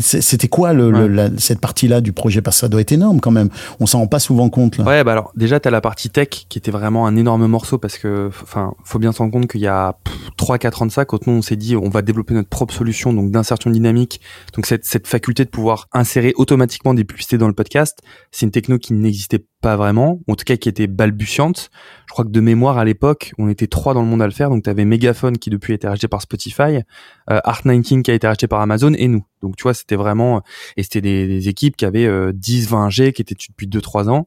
c'était quoi le, ouais. le, la, cette partie-là du projet? Parce que ça doit être énorme quand même. On s'en rend pas souvent compte Ouais, bah alors déjà tu as la partie tech qui était vraiment un énorme morceau parce que enfin, faut bien se rendre compte qu'il y a 3 4 ans de ça quand nous on s'est dit on va développer notre propre solution donc d'insertion dynamique. Donc cette cette faculté de pouvoir insérer automatiquement des publicités dans le podcast, c'est une techno qui n'existait pas vraiment, en tout cas qui était balbutiante. Je crois que de mémoire à l'époque, on était trois dans le monde à le faire. Donc tu avais Megaphone qui depuis a été racheté par Spotify, euh, Art19 qui a été racheté par Amazon et nous. Donc tu vois, c'était vraiment et c'était des, des, équipes qui avaient euh, 10 20 G qui étaient depuis 2 3 ans.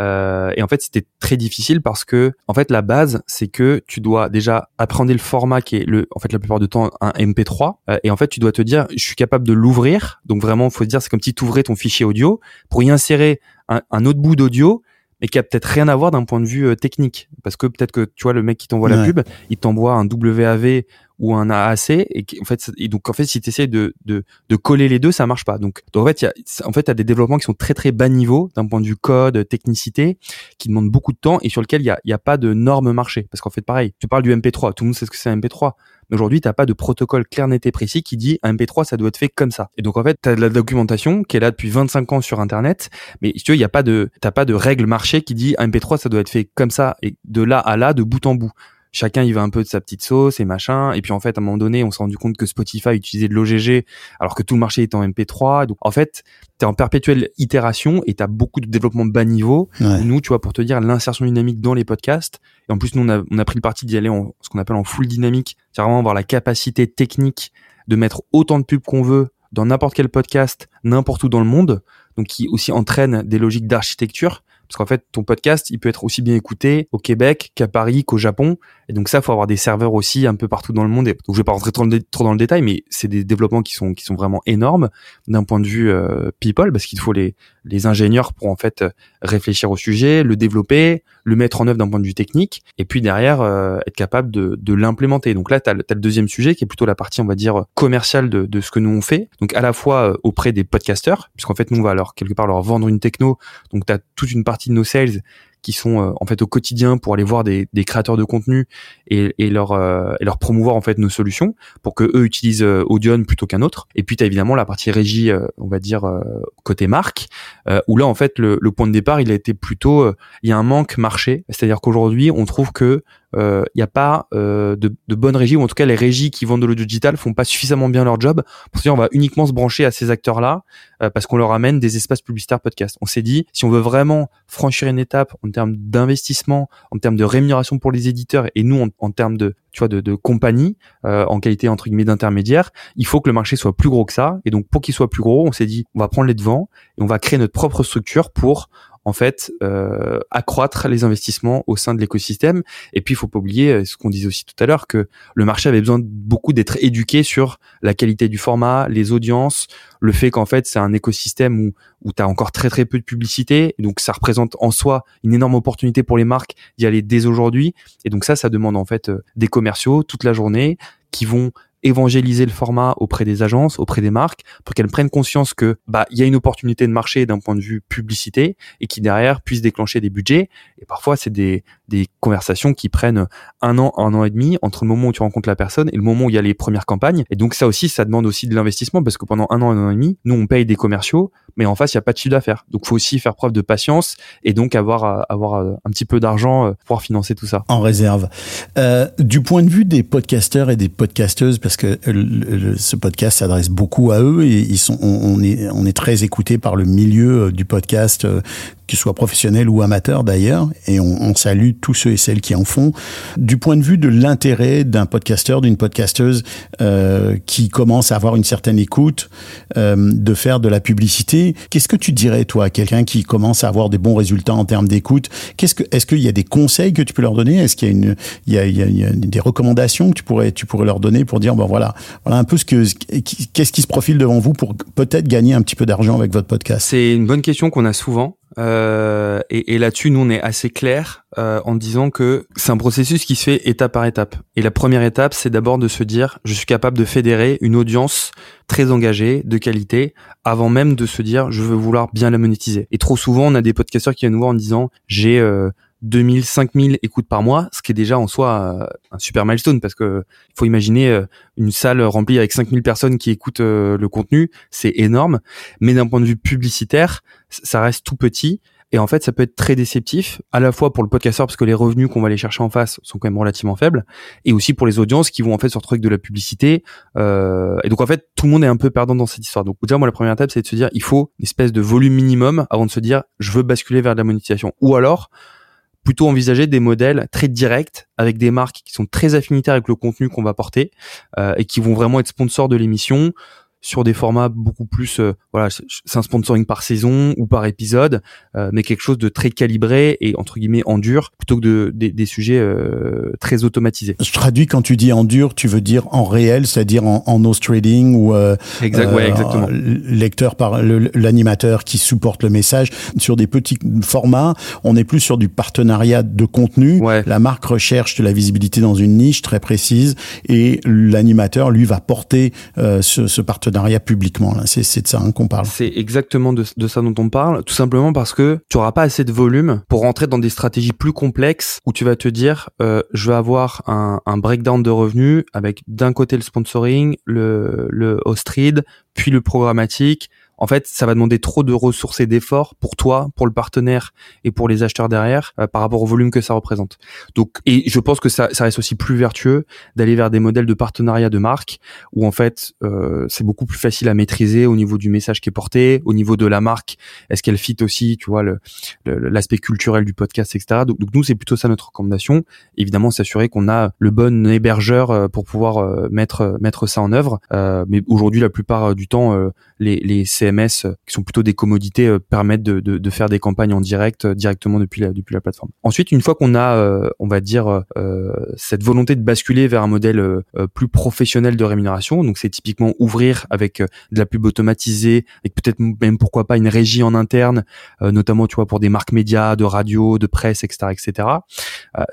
Euh, et en fait, c'était très difficile parce que en fait la base, c'est que tu dois déjà apprendre le format qui est le en fait la plupart du temps un MP3 euh, et en fait, tu dois te dire je suis capable de l'ouvrir. Donc vraiment, faut se dire c'est comme si tu ouvrais ton fichier audio pour y insérer un, un autre bout d'audio mais qui a peut-être rien à voir d'un point de vue euh, technique. Parce que peut-être que tu vois le mec qui t'envoie la pub il t'envoie un WAV ou un AAC et en fait et donc en fait si tu essaies de, de de coller les deux ça marche pas. Donc, donc en fait y a en fait t'as des développements qui sont très très bas niveau d'un point de vue code technicité qui demandent beaucoup de temps et sur lequel il y a y a pas de normes marché. Parce qu'en fait pareil tu parles du MP3 tout le monde sait ce que c'est un MP3 mais aujourd'hui t'as pas de protocole clair net et précis qui dit un MP3 ça doit être fait comme ça. Et donc en fait t'as de la documentation qui est là depuis 25 ans sur internet mais si tu veux il y a pas de t'as pas de règle marché qui dit un MP3 ça doit être fait comme ça et de là à là de bout en bout chacun y va un peu de sa petite sauce et machin. Et puis en fait à un moment donné on s'est rendu compte que Spotify utilisait de l'OGG alors que tout le marché est en MP3 donc en fait t'es en perpétuelle itération et t'as beaucoup de développement bas niveau. Ouais. nous tu vois pour te dire l'insertion dynamique dans les podcasts et en plus nous on a, on a pris le parti d'y aller en ce qu'on appelle en full dynamique. C'est vraiment avoir la capacité technique de mettre autant de pubs qu'on veut dans n'importe quel podcast n'importe où dans le monde donc qui aussi entraîne des logiques d'architecture parce qu'en fait ton podcast il peut être aussi bien écouté au Québec qu'à Paris qu'au Japon. Et donc ça faut avoir des serveurs aussi un peu partout dans le monde. Donc je vais pas rentrer trop dans le, détail mais c'est des développements qui sont qui sont vraiment énormes d'un point de vue euh, people parce qu'il faut les les ingénieurs pour en fait réfléchir au sujet le développer le mettre en œuvre d'un point de vue technique et puis derrière euh, être capable de, de l'implémenter. Donc là tu as, le deuxième sujet qui est plutôt la partie on va dire commerciale de, de ce que nous on fait. Donc à la fois euh, auprès des podcasteurs puisqu'en fait nous on va leur quelque part leur vendre une techno. Donc tu as toute une de nos sales qui sont euh, en fait au quotidien pour aller voir des, des créateurs de contenu et, et leur euh, et leur promouvoir en fait nos solutions pour que eux utilisent euh, Audion plutôt qu'un autre. Et puis tu as évidemment la partie régie euh, on va dire euh, côté marque euh, où là en fait le, le point de départ il a été plutôt il y a un manque marché. C'est-à-dire qu'aujourd'hui on trouve que il n'y a pas euh, de, de bonne régie ou en tout cas les régies qui vendent de l'audio digital font pas suffisamment bien leur job. Pour dire on va uniquement se brancher à ces acteurs là parce qu'on leur amène des espaces publicitaires podcast. On s'est dit si on veut vraiment franchir une étape en termes d'investissement en termes de rémunération pour les éditeurs et nous en, en termes de tu vois de, de compagnie euh, en qualité entre guillemets d'intermédiaire il faut que le marché soit plus gros que ça. Et donc pour qu'il soit plus gros on s'est dit on va prendre les devants et on va créer notre propre structure pour en fait euh, accroître les investissements au sein de l'écosystème. Et puis il faut pas oublier euh, ce qu'on disait aussi tout à l'heure que le marché avait besoin beaucoup d'être éduqué sur la qualité du format les audiences le fait qu'en fait c'est un écosystème où où tu as encore très très peu de publicité. Donc ça représente en soi une énorme opportunité pour les marques d'y aller dès aujourd'hui. Et donc ça ça demande en fait euh, des commerciaux toute la journée qui vont évangéliser le format auprès des agences, auprès des marques, pour qu'elles prennent conscience que bah il y a une opportunité de marché d'un point de vue publicité et qui derrière puisse déclencher des budgets. Et parfois c'est des des conversations qui prennent un an, un an et demi entre le moment où tu rencontres la personne et le moment où il y a les premières campagnes. Et donc ça aussi, ça demande aussi de l'investissement parce que pendant un an, un an et demi, nous on paye des commerciaux, mais en face il y a pas de chiffre d'affaires. Donc faut aussi faire preuve de patience et donc avoir avoir euh, un petit peu d'argent euh, pour pouvoir financer tout ça. En réserve. Euh, du point de vue des podcasteurs et des podcasteuses, que ce podcast s'adresse beaucoup à eux et ils sont, on, on est, on est très écouté par le milieu euh, du podcast, euh, que ce soit professionnel ou amateur d'ailleurs, et on, on salue tous ceux et celles qui en font. Du point de vue de l'intérêt d'un podcasteur, d'une podcasteuse euh, qui commence à avoir une certaine écoute, euh, de faire de la publicité, qu'est-ce que tu dirais toi à quelqu'un qui commence à avoir des bons résultats en termes d'écoute? Qu'est-ce que, est-ce qu'il y a des conseils que tu peux leur donner? Est-ce qu'il y a une, il y a, y des recommandations que tu pourrais, tu pourrais leur donner pour dire bon voilà, voilà un peu ce que, qu'est-ce qui se profile devant vous pour peut-être gagner un petit peu d'argent avec votre podcast? C'est une bonne question qu'on a souvent. Euh, et, et là-dessus, nous, on est assez clair euh, en disant que c'est un processus qui se fait étape par étape. Et la première étape, c'est d'abord de se dire, je suis capable de fédérer une audience très engagée, de qualité, avant même de se dire, je veux vouloir bien la monétiser. Et trop souvent, on a des podcasteurs qui viennent nous voir en disant, j'ai euh, 2000, 5000 écoutes par mois, ce qui est déjà en soi euh, un super milestone parce que il faut imaginer euh, une salle remplie avec 5000 personnes qui écoutent euh, le contenu, c'est énorme. Mais d'un point de vue publicitaire, ça reste tout petit. Et en fait, ça peut être très déceptif, à la fois pour le podcasteur parce que les revenus qu'on va aller chercher en face sont quand même relativement faibles, et aussi pour les audiences qui vont en fait se retrouver avec de la publicité. Euh, et donc en fait, tout le monde est un peu perdant dans cette histoire. Donc déjà, moi, la première étape, c'est de se dire, il faut une espèce de volume minimum avant de se dire, je veux basculer vers de la monétisation. Ou alors, plutôt envisager des modèles très directs avec des marques qui sont très affinitaires avec le contenu qu'on va porter euh, et qui vont vraiment être sponsors de l'émission sur des formats beaucoup plus euh, voilà c'est un sponsoring par saison ou par épisode euh, mais quelque chose de très calibré et entre guillemets en dur plutôt que de, des, des sujets euh, très automatisés Je traduis quand tu dis en dur, tu veux dire en réel, c'est-à-dire en, en nose trading ou euh, exact ouais exactement lecteur par l'animateur qui supporte le message sur des petits formats. On est plus sur du partenariat de contenu. Ouais. La marque recherche de la visibilité dans une niche très précise et l'animateur lui va porter euh, ce, ce partenariat publiquement. là. C'est de ça hein, qu'on parle. C'est exactement de, ça dont on parle, tout simplement parce que tu auras pas assez de volume pour rentrer dans des stratégies plus complexes où tu vas te dire, euh, je vais avoir un, un breakdown de revenus avec d'un côté le sponsoring, le, le host read, puis le programmatique. En fait, ça va demander trop de ressources et d'efforts pour toi, pour le partenaire et pour les acheteurs derrière euh, par rapport au volume que ça représente. Donc, et je pense que ça, ça reste aussi plus vertueux d'aller vers des modèles de partenariat de marque où en fait euh, c'est beaucoup plus facile à maîtriser au niveau du message qui est porté, au niveau de la marque. Est-ce qu'elle fit aussi, tu vois, le- le- l'aspect culturel du podcast, etc. Donc, nous c'est plutôt ça notre recommandation. Évidemment, s'assurer qu'on a le bon hébergeur euh, pour pouvoir euh, mettre mettre ça en œuvre. Euh, mais aujourd'hui, la plupart du temps, les, les Euh, qui sont plutôt des commodités euh, permettent de, faire des campagnes en direct euh, directement depuis la depuis la plateforme. Ensuite, une fois qu'on a, on va dire, cette volonté de basculer vers un modèle plus professionnel de rémunération, donc c'est typiquement ouvrir avec de la pub automatisée, avec peut-être même pourquoi pas une régie en interne, notamment tu vois pour des marques médias, de radio, de presse, etc., etc.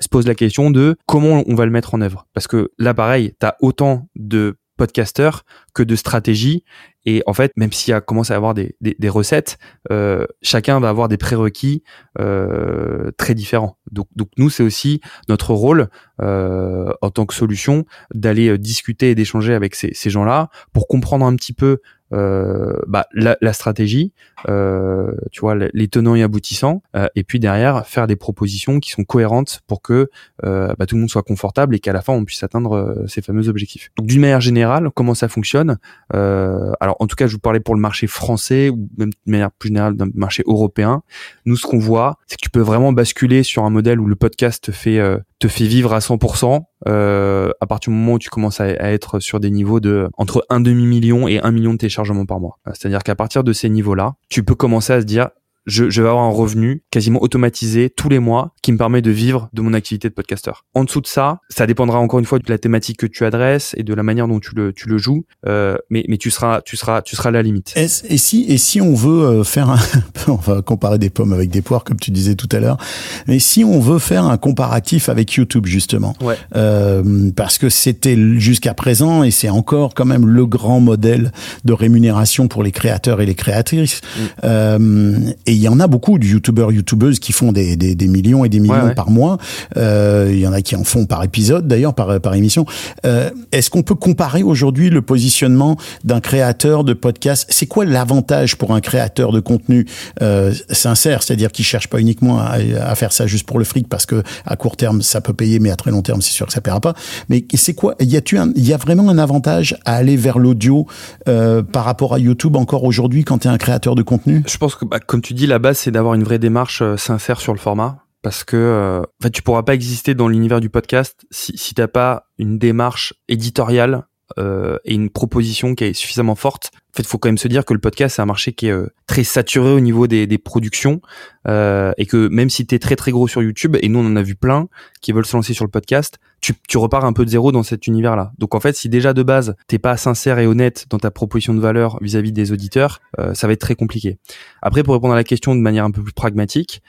se pose la question de comment on va le mettre en œuvre, parce que là pareil, t'as autant de podcasteurs que de stratégies et en fait même s'il y a commence à avoir des, recettes euh, chacun va avoir des prérequis euh, très différents. Donc nous c'est aussi notre rôle euh, en tant que solution d'aller discuter et d'échanger avec ces, ces gens là pour comprendre un petit peu euh, bah, la, la stratégie, euh, tu vois, les tenants et aboutissants, euh, et puis derrière faire des propositions qui sont cohérentes pour que euh, bah, tout le monde soit confortable et qu'à la fin on puisse atteindre euh, ces fameux objectifs. Donc d'une manière générale, comment ça fonctionne euh, Alors en tout cas, je vous parlais pour le marché français ou même de manière plus générale d'un marché européen. Nous, ce qu'on voit, c'est que tu peux vraiment basculer sur un modèle où le podcast fait te fait vivre à 100% euh, à partir du moment où tu commences à, à être sur des niveaux de entre un demi million et un million de téléchargements par mois. Euh, C'est-à-dire qu'à partir de ces niveaux-là, tu peux commencer à se dire je, je vais avoir un revenu quasiment automatisé tous les mois qui me permet de vivre de mon activité de podcasteur. En dessous de ça, ça dépendra encore une fois de la thématique que tu adresses et de la manière dont tu le, tu le joues, euh, mais, mais tu seras, tu seras, tu seras à la limite. Et si, et si on veut euh, faire un, on va comparer des pommes avec des poires comme tu disais tout à l'heure, mais si on veut faire un comparatif avec YouTube justement, Ouais. euh, parce que c'était jusqu'à présent et c'est encore quand même le grand modèle de rémunération pour les créateurs et les créatrices. Euh, et il y en a beaucoup de youtubeurs, youtubeuses qui font des, des, des millions et des millions Ouais, ouais. par mois. Euh, Il y en a qui en font par épisode d'ailleurs, par, par émission. Euh, Est-ce qu'on peut comparer aujourd'hui le positionnement d'un créateur de podcast? C'est quoi l'avantage pour un créateur de contenu euh, sincère, c'est-à-dire qui cherche pas uniquement à, à faire ça juste pour le fric parce que à court terme ça peut payer, mais à très long terme c'est sûr que ça paiera pas. Mais c'est quoi Y a-tu un, y a vraiment un avantage à aller vers l'audio euh, par rapport à YouTube encore aujourd'hui quand tu es un créateur de contenu? Je pense que, bah, comme tu dis, la base, c'est d'avoir une vraie démarche euh, sincère sur le format. Parce que euh, tu pourras pas exister dans l'univers du podcast si, si t'as pas une démarche éditoriale euh, et une proposition qui est suffisamment forte. En fait, faut quand même se dire que le podcast, c'est un marché qui est euh, très saturé au niveau des, des productions euh, et que même si tu es très très gros sur YouTube, et nous on en a vu plein qui veulent se lancer sur le podcast, tu, tu repars un peu de zéro dans cet univers-là. Donc en fait, si déjà de base, t'es pas sincère et honnête dans ta proposition de valeur vis-à-vis des auditeurs, euh, ça va être très compliqué. Après, pour répondre à la question de manière un peu plus pragmatique,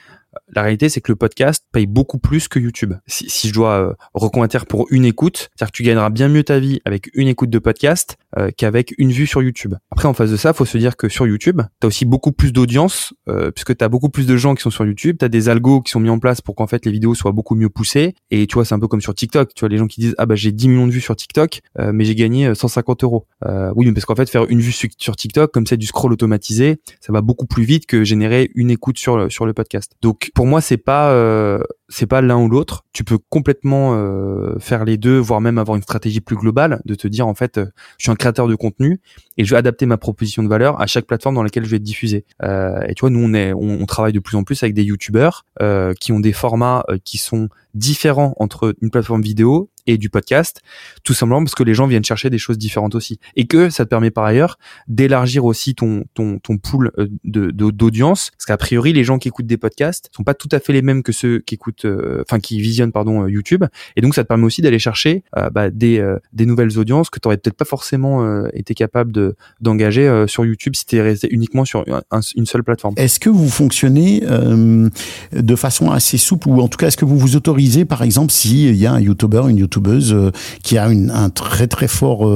la réalité, c'est que le podcast paye beaucoup plus que YouTube. Si, si je dois euh, reconvertir pour une écoute, c'est-à-dire que tu gagneras bien mieux ta vie avec une écoute de podcast euh, qu'avec une vue sur YouTube. Après, en face de ça, faut se dire que sur YouTube, tu as aussi beaucoup plus d'audience, euh, puisque tu as beaucoup plus de gens qui sont sur YouTube, tu as des algos qui sont mis en place pour qu'en fait les vidéos soient beaucoup mieux poussées. Et tu vois, c'est un peu comme sur TikTok. Tu vois, les gens qui disent, ah bah j'ai 10 millions de vues sur TikTok, euh, mais j'ai gagné 150 euros. Euh, oui, mais parce qu'en fait, faire une vue sur, TikTok, comme c'est du scroll automatisé, ça va beaucoup plus vite que générer une écoute sur le, sur le podcast. Donc, pour moi, c'est pas euh, c'est pas l'un ou l'autre. Tu peux complètement euh, faire les deux, voire même avoir une stratégie plus globale, de te dire en fait, euh, je suis un créateur de contenu et je vais adapter ma proposition de valeur à chaque plateforme dans laquelle je vais être diffusé. Euh, et tu vois, nous on est, on, travaille de plus en plus avec des youtubeurs euh, qui ont des formats euh, qui sont différents entre une plateforme vidéo et du podcast, tout simplement parce que les gens viennent chercher des choses différentes aussi, et que ça te permet par ailleurs d'élargir aussi ton ton ton pool de de- d'audience, parce qu'a priori les gens qui écoutent des podcasts sont pas tout à fait les mêmes que ceux qui écoutent, euh, enfin qui visionnent pardon euh, YouTube, et donc ça te permet aussi d'aller chercher euh, bah, des nouvelles audiences que tu aurais peut-être pas forcément été capable de d'engager sur YouTube si tu resté uniquement sur un- un- une seule plateforme. Est-ce que vous fonctionnez de façon assez souple ou en tout cas est-ce que vous vous autorisez par exemple s'il y a un youtubeur, une youtubeuse qui a un très très fort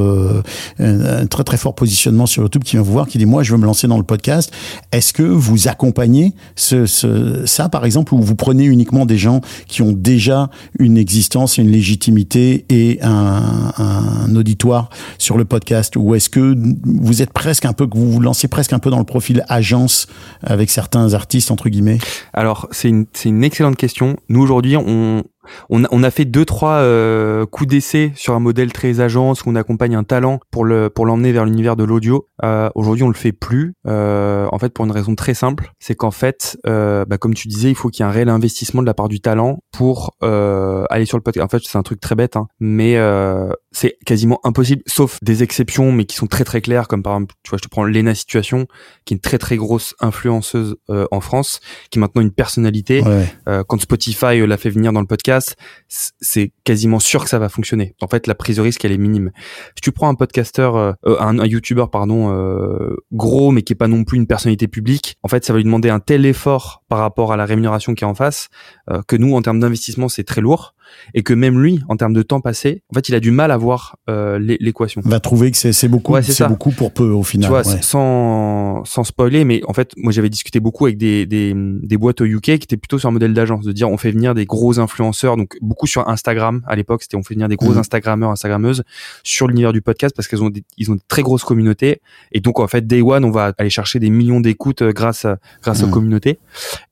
un très très fort positionnement sur YouTube qui vient vous voir qui dit moi je veux me lancer dans le podcast, est-ce que vous accompagnez ça par exemple ou vous prenez uniquement des gens qui ont déjà une existence, une légitimité et un, auditoire sur le podcast ou est-ce que vous êtes presque un peu que vous vous lancez presque un peu dans le profil agence avec certains artistes entre guillemets? Alors, c'est une, une excellente question. Nous, aujourd'hui, on, on, a, fait deux, trois euh, coups d'essai sur un modèle très agence où on accompagne un talent pour le pour l'emmener vers l'univers de l'audio. Euh, aujourd'hui, on le fait plus. Euh, en fait, pour une raison très simple, c'est qu'en fait, euh, bah, comme tu disais, il faut qu'il y ait un réel investissement de la part du talent pour aller sur le podcast. En fait, c'est un truc très bête, hein, mais c'est quasiment impossible, sauf des exceptions, mais qui sont très très claires, comme par exemple, tu vois, je te prends Lena Situation, qui est une très très grosse influenceuse euh, en France, qui est maintenant une personnalité. ouais. Euh, quand Spotify euh, l'a fait venir dans le podcast, c'est quasiment sûr que ça va fonctionner. En fait, la prise de risque, elle est minime. Si tu prends un podcasteur, euh, euh, un, un YouTuber, pardon, euh, gros, mais qui est pas non plus une personnalité publique, en fait, ça va lui demander un tel effort par rapport à la rémunération qui est en face, euh, que nous, en termes d'investissement, c'est très lourd, et que même lui, en termes de temps passé, en fait, il a du mal à voir euh, l'é- l'équation. va trouver que c'est beaucoup Ouais, c'est beaucoup pour peu au tu final vois, ouais. sans sans spoiler, mais en fait, moi j'avais discuté beaucoup avec des, des des boîtes au UK qui étaient plutôt sur un modèle d'agence, de dire on fait venir des gros influenceurs, donc beaucoup sur Instagram à l'époque, c'était on fait venir des gros Mhm. Instagrammeurs, Instagrammeuses sur l'univers du podcast parce qu'ils ont des, ils ont de très grosses communautés et donc en fait Day One on va aller chercher des millions d'écoutes euh, grâce à, grâce aux Mhm. communautés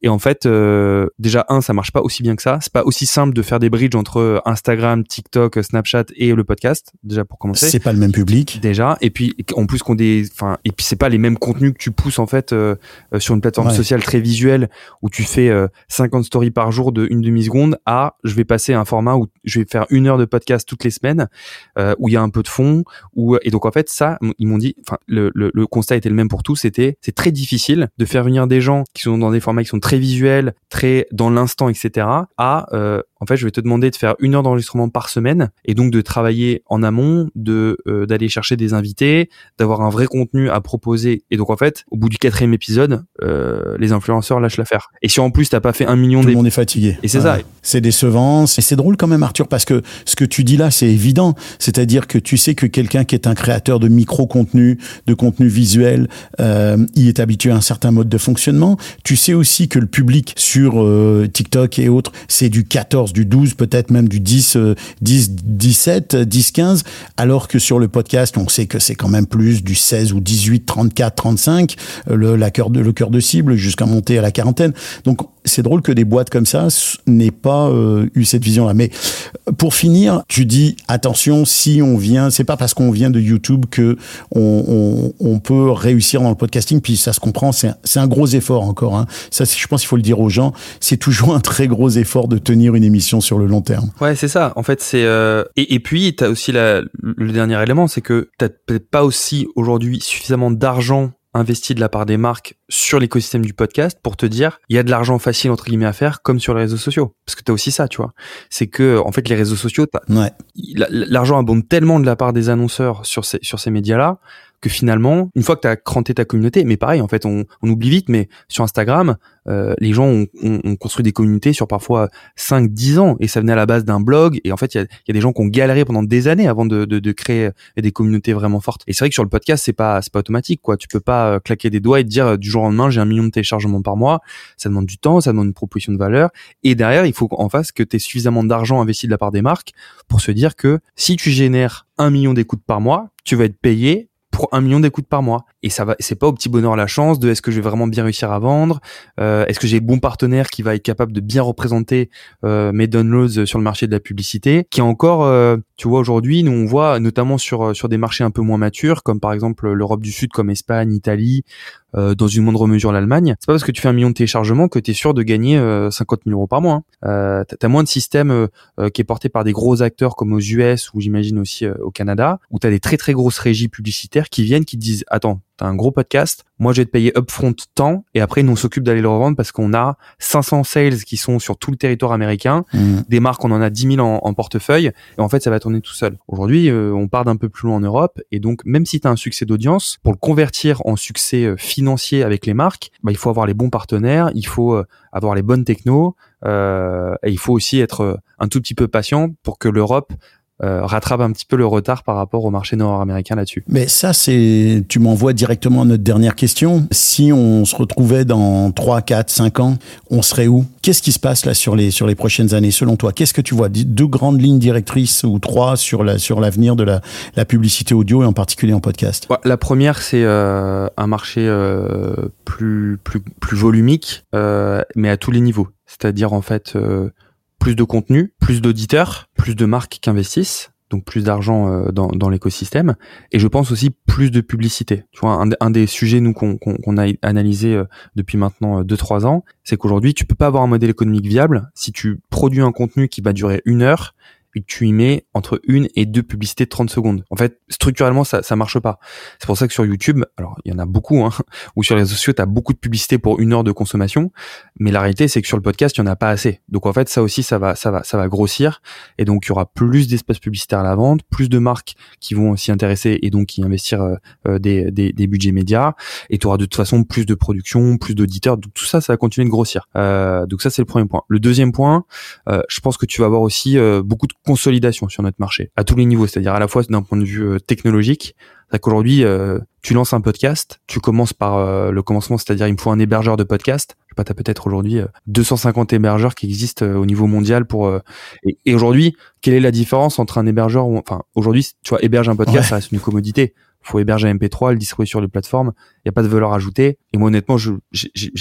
et en fait euh, déjà un ça marche pas aussi bien que ça, c'est pas aussi simple de faire des entre Instagram, TikTok, Snapchat et le podcast déjà pour commencer. C'est pas le même public. Déjà. Et puis en plus qu'on des enfin et puis c'est pas les mêmes contenus que tu pousses en fait euh, euh, sur une plateforme Ouais. sociale très visuelle où tu fais euh, 50 stories par jour de une demi seconde à je vais passer à un format où je vais faire une heure de podcast toutes les semaines euh, où il y a un peu de fond où et donc en fait ça ils m'ont dit enfin le, le, le constat était le même pour tous c'était c'est très difficile de faire venir des gens qui sont dans des formats qui sont très visuels très dans l'instant etc à euh, en fait je vais te demander de faire une heure d'enregistrement par semaine et donc de travailler en amont de euh, d'aller chercher des invités d'avoir un vrai contenu à proposer. Et donc en fait au bout du quatrième épisode euh, les influenceurs lâchent l'affaire. Et si en plus t'as pas fait un million tout le monde est fatigué. Et c'est ça. c'est décevant. Et c'est drôle quand même Arthur parce que ce que tu dis là c'est évident. C'est-à-dire que tu sais que quelqu'un qui est un créateur de micro contenu de contenu visuel euh, il est habitué à un certain mode de fonctionnement. Tu sais aussi que le public sur euh, TikTok et autres c'est du 14 du 12 peut-être même du 10 euh, 10 17 10 15 alors que sur le podcast on sait que c'est quand même plus du 16 ou 18 34 35 euh, le la cœur de le cœur de cible jusqu'à monter à la quarantaine. Donc c'est drôle que des boîtes comme ça n'aient pas euh, eu cette vision là mais euh, pour finir tu dis attention si on vient c'est pas parce qu'on vient de YouTube que on, peut réussir dans le podcasting puis ça se comprend c'est un, gros effort encore hein. ça je pense qu'il faut le dire aux gens c'est toujours un très gros effort de tenir une émission sur le long terme Ouais, c'est ça. En fait, c'est euh, et, puis t'as aussi le dernier élément, c'est que t'as peut-être pas aussi aujourd'hui suffisamment d'argent investi de la part des marques sur l'écosystème du podcast pour te dire il y a de l'argent facile entre guillemets à faire comme sur les réseaux sociaux. Parce que t'as aussi ça tu vois. C'est que en fait les réseaux sociaux ouais. l'argent abonde tellement de la part des annonceurs sur ces sur ces médias là que finalement, une fois que tu as cranté ta communauté, mais pareil, en fait, on, on oublie vite, mais sur Instagram, euh, les gens ont, ont, ont, construit des communautés sur parfois 5, 10 ans, et ça venait à la base d'un blog, et en fait, il y a, y a, des gens qui ont galéré pendant des années avant de, de, de créer des communautés vraiment fortes. Et c'est vrai que sur le podcast, c'est pas, c'est pas automatique, quoi. Tu peux pas claquer des doigts et te dire du jour au lendemain, j'ai un million de téléchargements par mois. Ça demande du temps, ça demande une proposition de valeur, et derrière, il faut en face que tu aies suffisamment d'argent investi de la part des marques pour se dire que si tu génères un million d'écoutes par mois, tu vas être payé pour un million d'écoutes par mois. Et ça va, c'est pas au petit bonheur la chance de est-ce que je vais vraiment bien réussir à vendre, euh, est-ce que j'ai bon partenaire qui va être capable de bien représenter euh, mes downloads sur le marché de la publicité, qui encore, euh, tu vois aujourd'hui, nous on voit notamment sur sur des marchés un peu moins matures, comme par exemple l'Europe du Sud, comme Espagne, Italie, euh, dans une moindre mesure l'Allemagne. C'est pas parce que tu fais un million de téléchargements que tu es sûr de gagner 50 000 euros par mois. Hein. Euh, t'as moins de système qui est porté par des gros acteurs comme aux US ou j'imagine aussi au Canada, où tu as des très très grosses régies publicitaires qui viennent, qui te disent attends t'as un gros podcast, moi je vais te payer upfront temps et après nous on s'occupe d'aller le revendre parce qu'on a 500 sales qui sont sur tout le territoire américain, mmh. des marques on en a 10 000 en, en, portefeuille. Et en fait ça va tourner tout seul. Aujourd'hui euh, on part d'un peu plus loin en Europe. Et donc même si tu as un succès d'audience, pour le convertir en succès euh, financier avec les marques, bah, il faut avoir les bons partenaires, il faut euh, avoir les bonnes technos. Euh, et il faut aussi être un tout petit peu patient pour que l'Europe euh, rattrape un petit peu le retard par rapport au marché nord-américain là-dessus. Mais ça, c'est, tu m'envoies directement à notre dernière question. Si on se retrouvait dans 3, 4, 5 ans, on serait où? Qu'est-ce qui se passe là sur les, sur les prochaines années selon toi? Qu'est-ce que tu vois? Deux grandes lignes directrices ou trois sur la, sur l'avenir de la, la publicité audio et en particulier en podcast La première, c'est euh, un marché euh, plus, plus, plus volumique, euh, mais à tous les niveaux. C'est-à-dire en fait euh, plus de contenu, plus d'auditeurs, plus de marques qui investissent, donc plus d'argent euh, dans, dans l'écosystème, et je pense aussi plus de publicité. Tu vois, un, des sujets nous qu'on qu'on a analysé euh, depuis maintenant 2-3 euh, ans, c'est qu'aujourd'hui tu peux pas avoir un modèle économique viable si tu produis un contenu qui va durer une heure tu y mets entre une et deux publicités de 30 secondes. En fait, structurellement, ça, ça marche pas. C'est pour ça que sur YouTube, alors il y en a beaucoup, hein, ou sur les réseaux sociaux, tu as beaucoup de publicités pour une heure de consommation, mais la réalité, c'est que sur le podcast, il y en a pas assez. Donc en fait, ça aussi, ça va, ça va, ça va grossir, et donc il y aura plus d'espace publicitaire à la vente, plus de marques qui vont s'y intéresser et donc y investir euh, euh, des, des, des, budgets médias, et tu auras de toute façon plus de production, plus d'auditeurs, donc tout ça, ça va continuer de grossir. Euh, donc ça, c'est le premier point. Le deuxième point, euh, je pense que tu vas avoir aussi euh, beaucoup de consolidation sur notre marché à tous les niveaux, c'est-à-dire à la fois d'un point de vue euh, technologique, c'est qu'aujourd'hui euh, tu lances un podcast, tu commences par euh, le commencement, c'est-à-dire il me faut un hébergeur de podcast. Je sais pas, t'as peut-être aujourd'hui 250 hébergeurs qui existent au niveau mondial pour. et, et aujourd'hui, quelle est la différence entre un hébergeur ou enfin aujourd'hui, tu vois, héberger un podcast, ouais. ça reste une commodité faut héberger un MP3, le distribuer sur les plateformes. Il n'y a pas de valeur ajoutée. Et moi, honnêtement, j'ai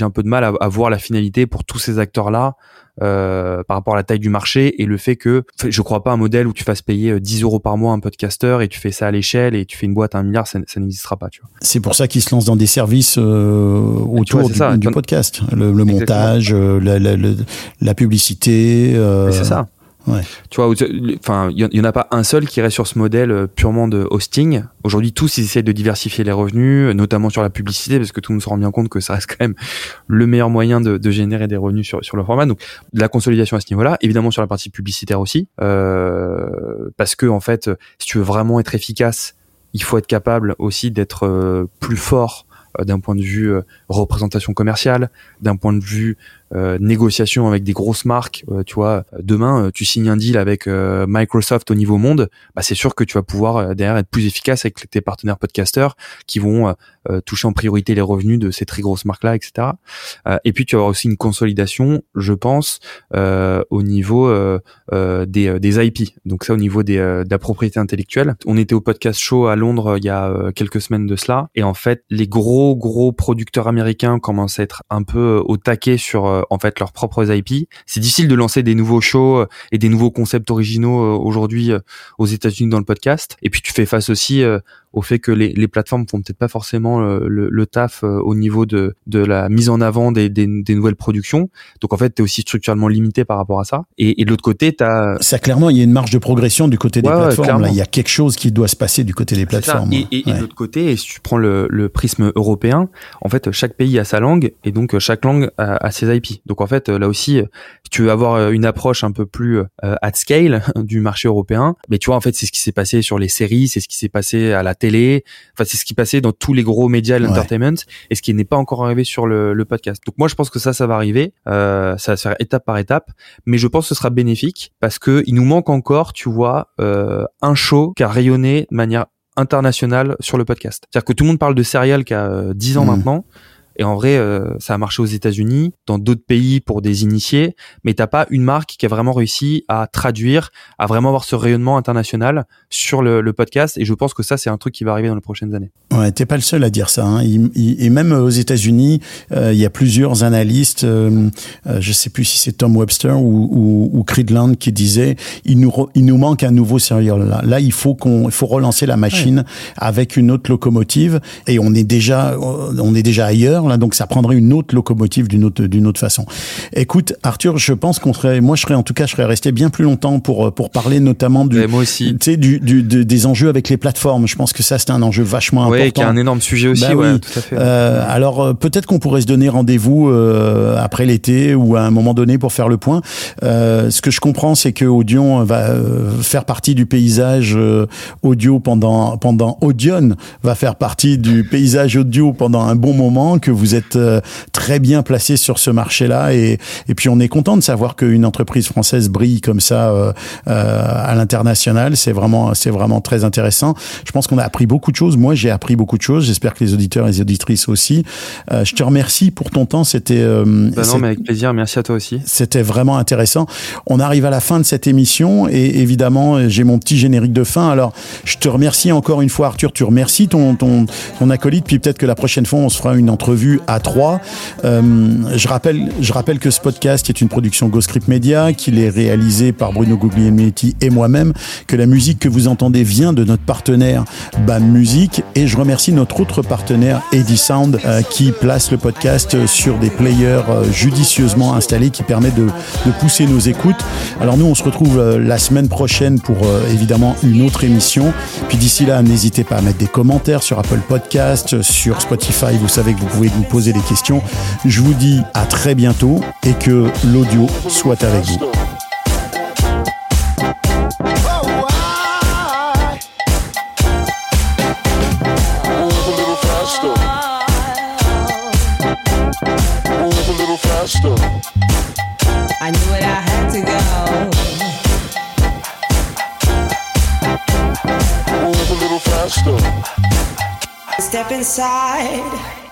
un peu de mal à, à, voir la finalité pour tous ces acteurs-là euh, par rapport à la taille du marché et le fait que je crois pas un modèle où tu fasses payer 10 euros par mois un podcasteur et tu fais ça à l'échelle et tu fais une boîte à un milliard, ça, ça n'existera pas. C'est pour ça qu'ils se lancent dans des services euh, autour vois, du, ça, du podcast, le, le montage, euh, la, la, la, la, publicité. Euh, c'est ça. Ouais. Tu vois, enfin, il y, en a pas un seul qui reste sur ce modèle euh, purement de hosting. Aujourd'hui, tous ils essayent de diversifier les revenus, notamment sur la publicité, parce que tout le monde se rend bien compte que ça reste quand même le meilleur moyen de, de générer des revenus sur sur le format. Donc, la consolidation à ce niveau-là, évidemment sur la partie publicitaire aussi, euh, parce que en fait, si tu veux vraiment être efficace, il faut être capable aussi d'être euh, plus fort euh, d'un point de vue euh, représentation commerciale, d'un point de vue euh, négociation avec des grosses marques. Euh, tu vois, demain, tu signes un deal avec Microsoft au niveau monde, bah, c'est sûr que tu vas pouvoir derrière être plus efficace avec tes partenaires podcasters qui vont toucher en priorité les revenus de ces très grosses marques-là, etc. et puis tu vas avoir aussi une consolidation, je pense, au niveau des, des IP. Donc ça, au niveau des, de la propriété intellectuelle. On était au podcast show à Londres il y a quelques semaines de cela, et en fait, les gros gros producteurs américains commencent à être un peu au taquet sur en fait leurs propres IP. C'est difficile de lancer des nouveaux shows et des nouveaux concepts originaux aujourd'hui aux États-Unis dans le podcast. Et puis tu fais face aussi au fait que les, les plateformes font peut-être pas forcément le, le, le taf au niveau de, de la mise en avant des, des, des nouvelles productions. Donc en fait, tu es aussi structurellement limité par rapport à ça. Et, et de l'autre côté, tu as... Ça, clairement, il y a une marge de progression du côté des ouais, plateformes. Là, il y a quelque chose qui doit se passer du côté des plateformes. Et, et, ouais. et de l'autre côté, si tu prends le, le prisme européen, européen, en fait, chaque pays a sa langue et donc chaque langue a, ses IP. Donc en fait, là aussi, si tu veux avoir une approche un peu plus at scale du marché européen, mais tu vois, en fait, c'est ce qui s'est passé sur les séries, c'est ce qui s'est passé à la télé, enfin, c'est ce qui passait dans tous les gros médias de l'entertainment et ce qui n'est pas encore arrivé sur le, le, podcast. Donc moi, je pense que ça, ça va arriver, euh, ça va se faire étape par étape, mais je pense que ce sera bénéfique parce que il nous manque encore, tu vois, euh, un show qui a rayonné de manière internationale sur le podcast. C'est-à-dire que tout le monde parle de Serial qui a 10 euh, ans mmh. maintenant. Et en vrai, euh, ça a marché aux États-Unis, dans d'autres pays pour des initiés, mais t'as pas une marque qui a vraiment réussi à traduire, à vraiment avoir ce rayonnement international sur le, le podcast. Et je pense que ça, c'est un truc qui va arriver dans les prochaines années. Ouais, t'es pas le seul à dire ça. Hein. et même aux États-Unis, euh, il y a plusieurs analystes. Euh, euh, je sais plus si c'est Tom Webster ou, ou, ou Creedland qui disait il nous il nous manque un nouveau serial là. Là, il faut qu'on il faut relancer la machine avec une autre locomotive. Et on est déjà on est déjà ailleurs donc ça prendrait une autre locomotive d'une autre d'une autre façon. Écoute, Arthur, je pense qu'on serait, moi je serais en tout cas, je serais resté bien plus longtemps pour pour parler notamment du, moi aussi, du, des enjeux avec les plateformes. Je pense que ça c'est un enjeu vachement important. Oui, qui est un énorme sujet aussi. Bah ouais, tout à fait. Euh, alors euh, peut-être qu'on pourrait se donner rendez-vous euh, après l'été ou à un moment donné pour faire le point. Euh, ce que je comprends, c'est que Audion va euh, faire partie du paysage audio pendant pendant Audion va faire partie du paysage audio pendant un bon moment que vous êtes euh, très bien placé sur ce marché-là et, et puis on est content de savoir qu'une entreprise française brille comme ça euh, euh, à l'international. C'est vraiment, c'est vraiment très intéressant. Je pense qu'on a appris beaucoup de choses. Moi, j'ai appris beaucoup de choses. J'espère que les auditeurs et les auditrices aussi. je te remercie pour ton temps. C'était. Bah non, mais avec plaisir. Merci à toi aussi. C'était vraiment intéressant. On arrive à la fin de cette émission et évidemment, j'ai mon petit générique de fin. Alors, je te remercie encore une fois, Arthur. Tu remercies ton ton ton acolyte. Puis peut-être que la prochaine fois, on se fera une entrevue à trois. Euh, je, rappelle, je rappelle que ce podcast est une production Script Media, qu'il est réalisé par Bruno Guglielminetti et moi-même, que la musique que vous entendez vient de notre partenaire BAM Music, et je remercie notre autre partenaire Eddie Sound, euh, qui place le podcast sur des players euh, judicieusement installés qui permettent de, de, pousser nos écoutes. Alors nous, on se retrouve la semaine prochaine pour évidemment une autre émission. Puis d'ici là, n'hésitez pas à mettre des commentaires sur Apple Podcast, sur Spotify. Vous savez que vous pouvez poser des questions. Je vous dis à très bientôt et que l'audio soit avec vous. I knew I had to go. Step inside.